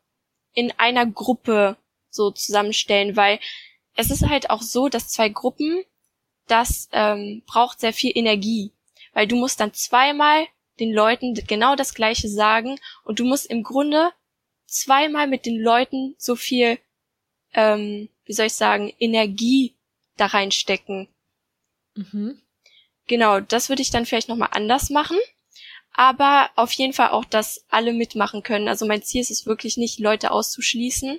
in einer Gruppe so zusammenstellen, weil es ist halt auch so, dass zwei Gruppen, das ähm, braucht sehr viel Energie, weil du musst dann zweimal den Leuten genau das gleiche sagen und du musst im Grunde zweimal mit den Leuten so viel, ähm, wie soll ich sagen, Energie da reinstecken. Mhm. Genau, das würde ich dann vielleicht nochmal anders machen. Aber auf jeden Fall auch, dass alle mitmachen können. Also mein Ziel ist es wirklich nicht, Leute auszuschließen.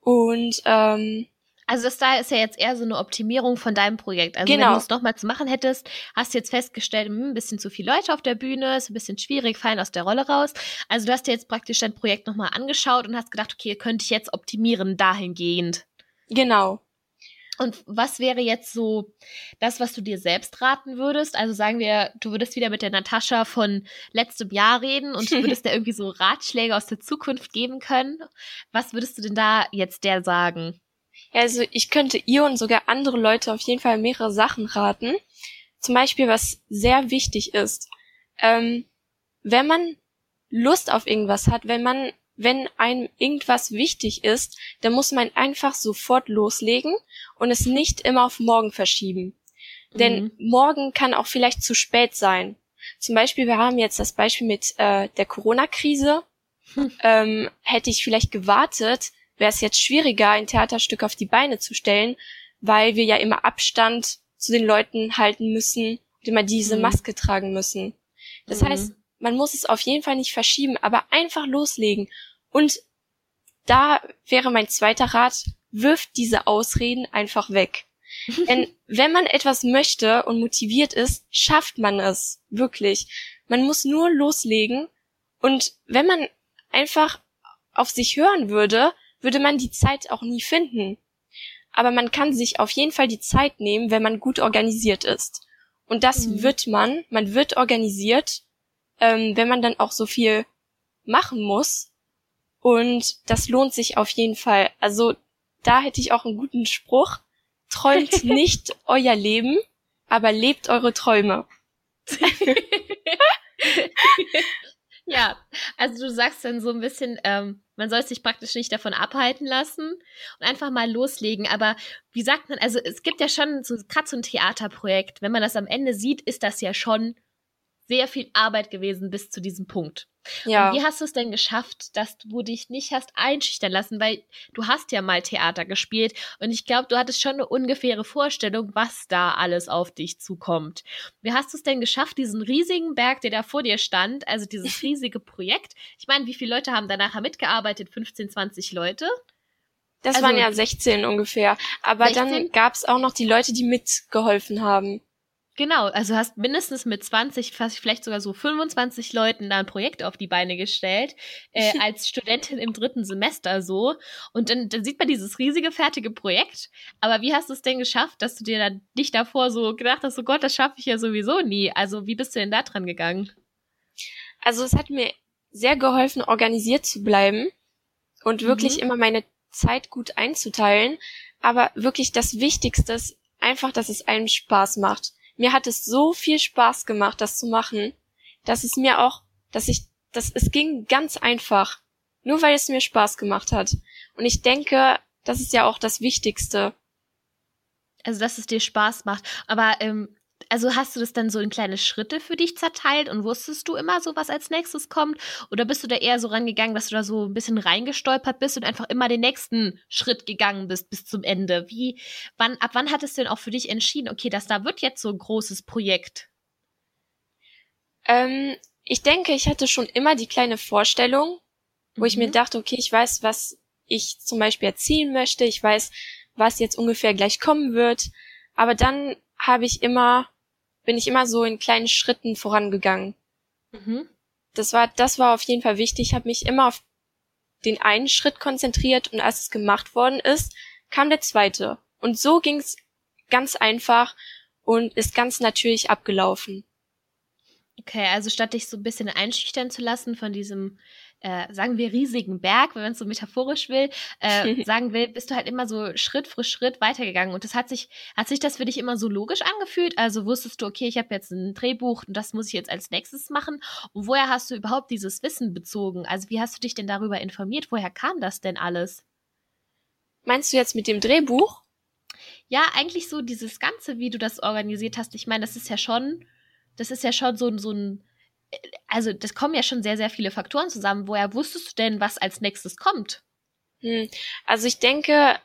Und ähm, also das da ist ja jetzt eher so eine Optimierung von deinem Projekt. Also genau. wenn du es nochmal zu machen hättest, hast du jetzt festgestellt, hm, ein bisschen zu viele Leute auf der Bühne, ist ein bisschen schwierig, fallen aus der Rolle raus. Also du hast dir jetzt praktisch dein Projekt nochmal angeschaut und hast gedacht, okay, könnte ich jetzt optimieren dahingehend. Genau. Und was wäre jetzt so das, was du dir selbst raten würdest? Also sagen wir, du würdest wieder mit der Natascha von letztem Jahr reden und du würdest dir irgendwie so Ratschläge aus der Zukunft geben können. Was würdest du denn da jetzt der sagen? Also ich könnte ihr und sogar andere Leute auf jeden Fall mehrere Sachen raten. Zum Beispiel, was sehr wichtig ist. Ähm, wenn man Lust auf irgendwas hat, wenn man wenn einem irgendwas wichtig ist, dann muss man einfach sofort loslegen und es nicht immer auf morgen verschieben. Mhm. Denn morgen kann auch vielleicht zu spät sein. Zum Beispiel, wir haben jetzt das Beispiel mit äh, der Corona-Krise. Hm. Ähm, hätte ich vielleicht gewartet, wäre es jetzt schwieriger, ein Theaterstück auf die Beine zu stellen, weil wir ja immer Abstand zu den Leuten halten müssen und immer diese mhm. Maske tragen müssen. Das mhm. heißt, man muss es auf jeden Fall nicht verschieben, aber einfach loslegen. Und da wäre mein zweiter Rat, wirft diese Ausreden einfach weg. Denn wenn man etwas möchte und motiviert ist, schafft man es. Wirklich. Man muss nur loslegen. Und wenn man einfach auf sich hören würde, würde man die Zeit auch nie finden. Aber man kann sich auf jeden Fall die Zeit nehmen, wenn man gut organisiert ist. Und das mhm. wird man, man wird organisiert, ähm, wenn man dann auch so viel machen muss. Und das lohnt sich auf jeden Fall. Also da hätte ich auch einen guten Spruch. Träumt nicht euer Leben, aber lebt eure Träume. ja, also du sagst dann so ein bisschen, ähm, man soll sich praktisch nicht davon abhalten lassen und einfach mal loslegen. Aber wie sagt man, also es gibt ja schon so gerade so ein Theaterprojekt. Wenn man das am Ende sieht, ist das ja schon sehr viel Arbeit gewesen bis zu diesem Punkt. Ja. Und wie hast du es denn geschafft, dass du dich nicht hast einschüchtern lassen? Weil du hast ja mal Theater gespielt und ich glaube, du hattest schon eine ungefähre Vorstellung, was da alles auf dich zukommt. Wie hast du es denn geschafft, diesen riesigen Berg, der da vor dir stand, also dieses riesige Projekt? Ich meine, wie viele Leute haben da nachher mitgearbeitet? 15, 20 Leute? Das also, waren ja 16 ungefähr. Aber 16? dann gab es auch noch die Leute, die mitgeholfen haben. Genau, also hast mindestens mit 20, vielleicht sogar so 25 Leuten da ein Projekt auf die Beine gestellt, äh, als Studentin im dritten Semester so. Und dann, dann sieht man dieses riesige, fertige Projekt. Aber wie hast du es denn geschafft, dass du dir dann nicht davor so gedacht hast, so Gott, das schaffe ich ja sowieso nie. Also wie bist du denn da dran gegangen? Also es hat mir sehr geholfen, organisiert zu bleiben und wirklich mhm. immer meine Zeit gut einzuteilen. Aber wirklich das Wichtigste ist einfach, dass es einem Spaß macht. Mir hat es so viel Spaß gemacht, das zu machen. dass es mir auch, dass ich, dass es ging ganz einfach. Nur weil es mir Spaß gemacht hat. Und ich denke, das ist ja auch das Wichtigste. Also, dass es dir Spaß macht. Aber ähm, also hast du das dann so in kleine Schritte für dich zerteilt und wusstest du immer so, was als nächstes kommt? Oder bist du da eher so rangegangen, dass du da so ein bisschen reingestolpert bist und einfach immer den nächsten Schritt gegangen bist bis zum Ende? Wie, wann, ab wann hattest du denn auch für dich entschieden, okay, das da wird jetzt so ein großes Projekt? Ähm, ich denke, ich hatte schon immer die kleine Vorstellung, wo mhm. ich mir mhm. dachte, okay, ich weiß, was ich zum Beispiel erzielen möchte, ich weiß, was jetzt ungefähr gleich kommen wird. Aber dann habe ich immer, bin ich immer so in kleinen Schritten vorangegangen. Mhm. Das war, das war auf jeden Fall wichtig. Ich habe mich immer auf den einen Schritt konzentriert und als es gemacht worden ist, kam der zweite. Und so ging's ganz einfach und ist ganz natürlich abgelaufen. Okay, also statt dich so ein bisschen einschüchtern zu lassen von diesem äh, sagen wir, riesigen Berg, wenn man es so metaphorisch will, äh, sagen will, bist du halt immer so Schritt für Schritt weitergegangen. Und das hat sich, hat sich das für dich immer so logisch angefühlt? Also wusstest du, okay, ich habe jetzt ein Drehbuch und das muss ich jetzt als nächstes machen. Und woher hast du überhaupt dieses Wissen bezogen? Also wie hast du dich denn darüber informiert? Woher kam das denn alles? Meinst du jetzt mit dem Drehbuch? Ja, eigentlich so dieses Ganze, wie du das organisiert hast. Ich meine, das ist ja schon, das ist ja schon so, so ein also das kommen ja schon sehr, sehr viele Faktoren zusammen. Woher wusstest du denn, was als nächstes kommt? Hm. Also ich denke,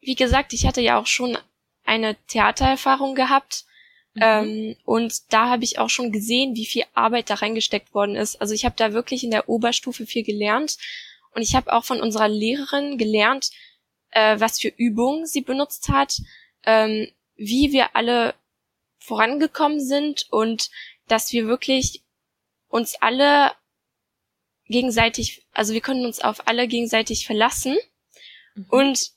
wie gesagt, ich hatte ja auch schon eine Theatererfahrung gehabt. Mhm. Ähm, und da habe ich auch schon gesehen, wie viel Arbeit da reingesteckt worden ist. Also ich habe da wirklich in der Oberstufe viel gelernt. Und ich habe auch von unserer Lehrerin gelernt, äh, was für Übungen sie benutzt hat, ähm, wie wir alle vorangekommen sind und dass wir wirklich uns alle gegenseitig, also wir konnten uns auf alle gegenseitig verlassen. Mhm. Und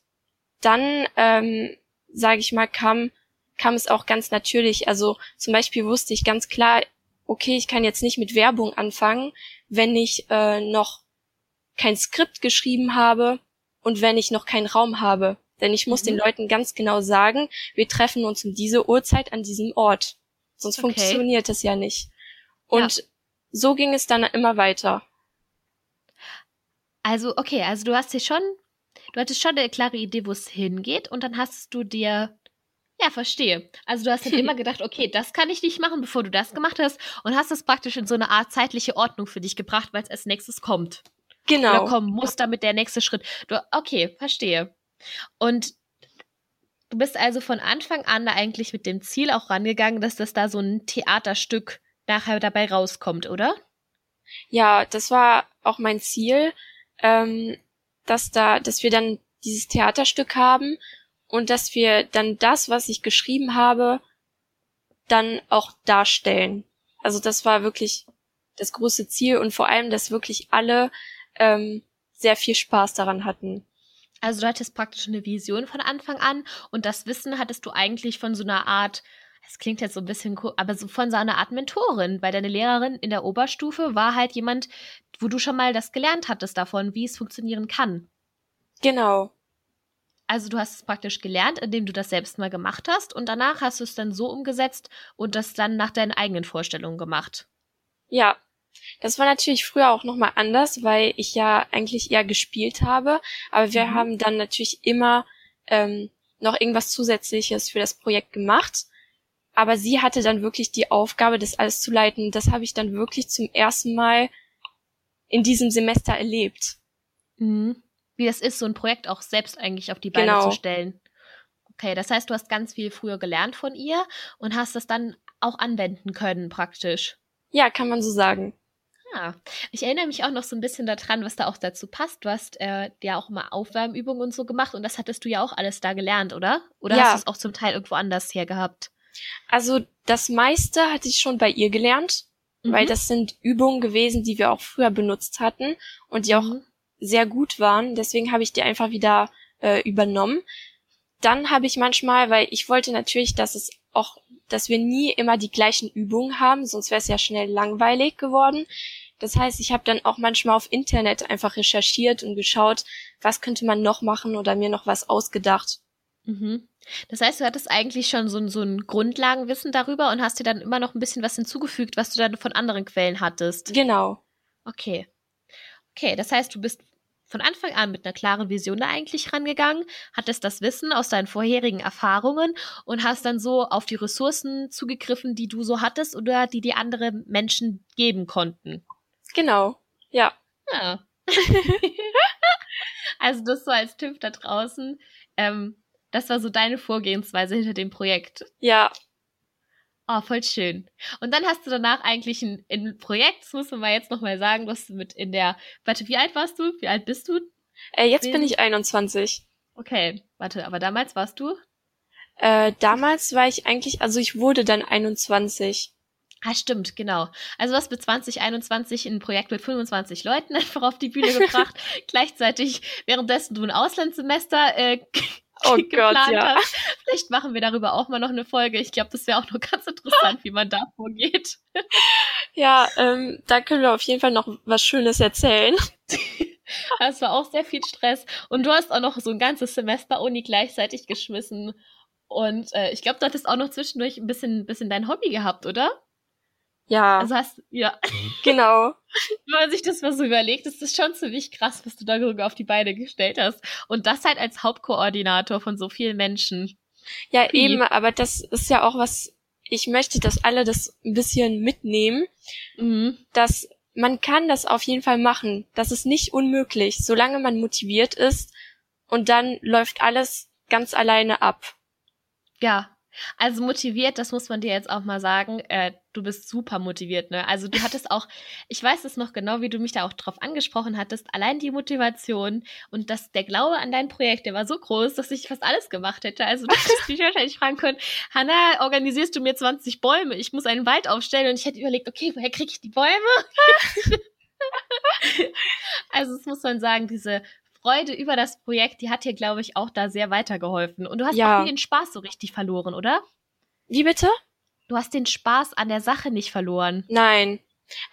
dann, ähm, sage ich mal, kam, kam es auch ganz natürlich. Also zum Beispiel wusste ich ganz klar, okay, ich kann jetzt nicht mit Werbung anfangen, wenn ich äh, noch kein Skript geschrieben habe und wenn ich noch keinen Raum habe. Denn ich muss mhm. den Leuten ganz genau sagen, wir treffen uns um diese Uhrzeit an diesem Ort. Sonst okay. funktioniert es ja nicht. Und ja so ging es dann immer weiter. Also, okay, also du hast dir schon, du hattest schon eine klare Idee, wo es hingeht und dann hast du dir, ja, verstehe. Also du hast dann immer gedacht, okay, das kann ich nicht machen, bevor du das gemacht hast und hast das praktisch in so eine Art zeitliche Ordnung für dich gebracht, weil es als nächstes kommt. Genau. Oder kommen muss damit der nächste Schritt. Du, okay, verstehe. Und du bist also von Anfang an da eigentlich mit dem Ziel auch rangegangen, dass das da so ein Theaterstück nachher dabei rauskommt, oder? Ja, das war auch mein Ziel, ähm, dass da, dass wir dann dieses Theaterstück haben und dass wir dann das, was ich geschrieben habe, dann auch darstellen. Also das war wirklich das große Ziel und vor allem, dass wirklich alle ähm, sehr viel Spaß daran hatten. Also du hattest praktisch eine Vision von Anfang an und das Wissen hattest du eigentlich von so einer Art es klingt jetzt so ein bisschen, aber so von so einer Art Mentorin, weil deine Lehrerin in der Oberstufe war halt jemand, wo du schon mal das gelernt hattest davon, wie es funktionieren kann. Genau. Also du hast es praktisch gelernt, indem du das selbst mal gemacht hast und danach hast du es dann so umgesetzt und das dann nach deinen eigenen Vorstellungen gemacht. Ja, das war natürlich früher auch nochmal anders, weil ich ja eigentlich eher gespielt habe, aber wir mhm. haben dann natürlich immer ähm, noch irgendwas Zusätzliches für das Projekt gemacht aber sie hatte dann wirklich die Aufgabe, das alles zu leiten. Das habe ich dann wirklich zum ersten Mal in diesem Semester erlebt. Mhm. Wie das ist, so ein Projekt auch selbst eigentlich auf die Beine genau. zu stellen. Okay, das heißt, du hast ganz viel früher gelernt von ihr und hast das dann auch anwenden können, praktisch. Ja, kann man so sagen. Ja, ich erinnere mich auch noch so ein bisschen daran, was da auch dazu passt. Du hast äh, ja auch immer Aufwärmübungen und so gemacht und das hattest du ja auch alles da gelernt, oder? Oder ja. hast du es auch zum Teil irgendwo anders her gehabt? Also das meiste hatte ich schon bei ihr gelernt, mhm. weil das sind Übungen gewesen, die wir auch früher benutzt hatten und die auch mhm. sehr gut waren. Deswegen habe ich die einfach wieder äh, übernommen. Dann habe ich manchmal, weil ich wollte natürlich, dass es auch, dass wir nie immer die gleichen Übungen haben, sonst wäre es ja schnell langweilig geworden. Das heißt, ich habe dann auch manchmal auf Internet einfach recherchiert und geschaut, was könnte man noch machen oder mir noch was ausgedacht. Mhm. Das heißt, du hattest eigentlich schon so, so ein Grundlagenwissen darüber und hast dir dann immer noch ein bisschen was hinzugefügt, was du dann von anderen Quellen hattest. Genau. Okay. Okay, das heißt, du bist von Anfang an mit einer klaren Vision da eigentlich rangegangen, hattest das Wissen aus deinen vorherigen Erfahrungen und hast dann so auf die Ressourcen zugegriffen, die du so hattest oder die dir andere Menschen geben konnten. Genau. Ja. Ja. also das so als Tipp da draußen. Ähm, das war so deine Vorgehensweise hinter dem Projekt. Ja. Oh, voll schön. Und dann hast du danach eigentlich ein, ein Projekt, das muss man mal jetzt nochmal sagen, was du mit in der, warte, wie alt warst du? Wie alt bist du? Äh, jetzt bin ich 21. Okay, warte, aber damals warst du? Äh, damals war ich eigentlich, also ich wurde dann 21. Ah, stimmt, genau. Also du hast mit 2021 ein Projekt mit 25 Leuten einfach auf die Bühne gebracht. Gleichzeitig, währenddessen du ein Auslandssemester äh, Oh Gott, ja. hast. Vielleicht machen wir darüber auch mal noch eine Folge. Ich glaube, das wäre auch noch ganz interessant, wie man da vorgeht. Ja, ähm, da können wir auf jeden Fall noch was Schönes erzählen. Das war auch sehr viel Stress. Und du hast auch noch so ein ganzes Semester Uni gleichzeitig geschmissen. Und äh, ich glaube, du hattest auch noch zwischendurch ein bisschen, bisschen dein Hobby gehabt, oder? Ja. Also hast, ja. Genau. Wenn man sich das mal so überlegt, ist das schon ziemlich krass, was du darüber auf die Beine gestellt hast. Und das halt als Hauptkoordinator von so vielen Menschen. Ja, Wie? eben, aber das ist ja auch was, ich möchte, dass alle das ein bisschen mitnehmen, mhm. dass man kann das auf jeden Fall machen. Das ist nicht unmöglich, solange man motiviert ist und dann läuft alles ganz alleine ab. Ja, also motiviert, das muss man dir jetzt auch mal sagen. Äh, du bist super motiviert, ne? Also du hattest auch, ich weiß es noch genau, wie du mich da auch drauf angesprochen hattest. Allein die Motivation und das, der Glaube an dein Projekt, der war so groß, dass ich fast alles gemacht hätte. Also du hättest mich wahrscheinlich fragen können, Hanna, organisierst du mir 20 Bäume? Ich muss einen Wald aufstellen und ich hätte überlegt, okay, woher kriege ich die Bäume? also das muss man sagen, diese Freude über das Projekt, die hat dir, glaube ich, auch da sehr weitergeholfen. Und du hast ja. auch nie den Spaß so richtig verloren, oder? Wie bitte? Du hast den Spaß an der Sache nicht verloren. Nein.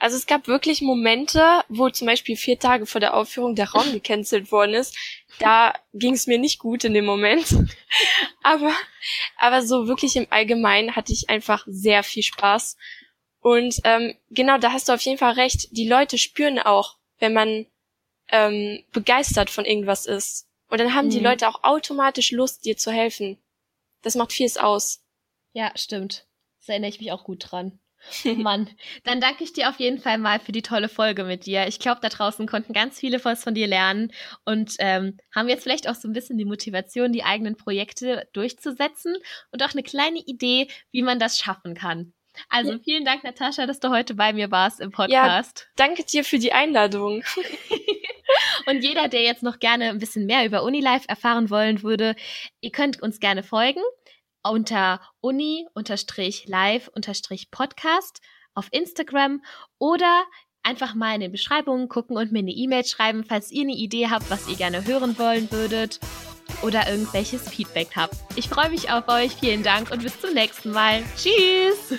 Also es gab wirklich Momente, wo zum Beispiel vier Tage vor der Aufführung der Raum gecancelt worden ist. Da ging es mir nicht gut in dem Moment. aber, aber so wirklich im Allgemeinen hatte ich einfach sehr viel Spaß. Und ähm, genau, da hast du auf jeden Fall recht. Die Leute spüren auch, wenn man ähm, begeistert von irgendwas ist. Und dann haben mhm. die Leute auch automatisch Lust, dir zu helfen. Das macht vieles aus. Ja, stimmt. Das erinnere ich mich auch gut dran. Mann, dann danke ich dir auf jeden Fall mal für die tolle Folge mit dir. Ich glaube, da draußen konnten ganz viele was von dir lernen und ähm, haben jetzt vielleicht auch so ein bisschen die Motivation, die eigenen Projekte durchzusetzen und auch eine kleine Idee, wie man das schaffen kann. Also vielen Dank, Natascha, dass du heute bei mir warst im Podcast. Ja, danke dir für die Einladung. Und jeder, der jetzt noch gerne ein bisschen mehr über Unilife erfahren wollen würde, ihr könnt uns gerne folgen unter uni-live-podcast auf Instagram oder einfach mal in den Beschreibungen gucken und mir eine E-Mail schreiben, falls ihr eine Idee habt, was ihr gerne hören wollen würdet oder irgendwelches Feedback habt. Ich freue mich auf euch. Vielen Dank und bis zum nächsten Mal. Tschüss!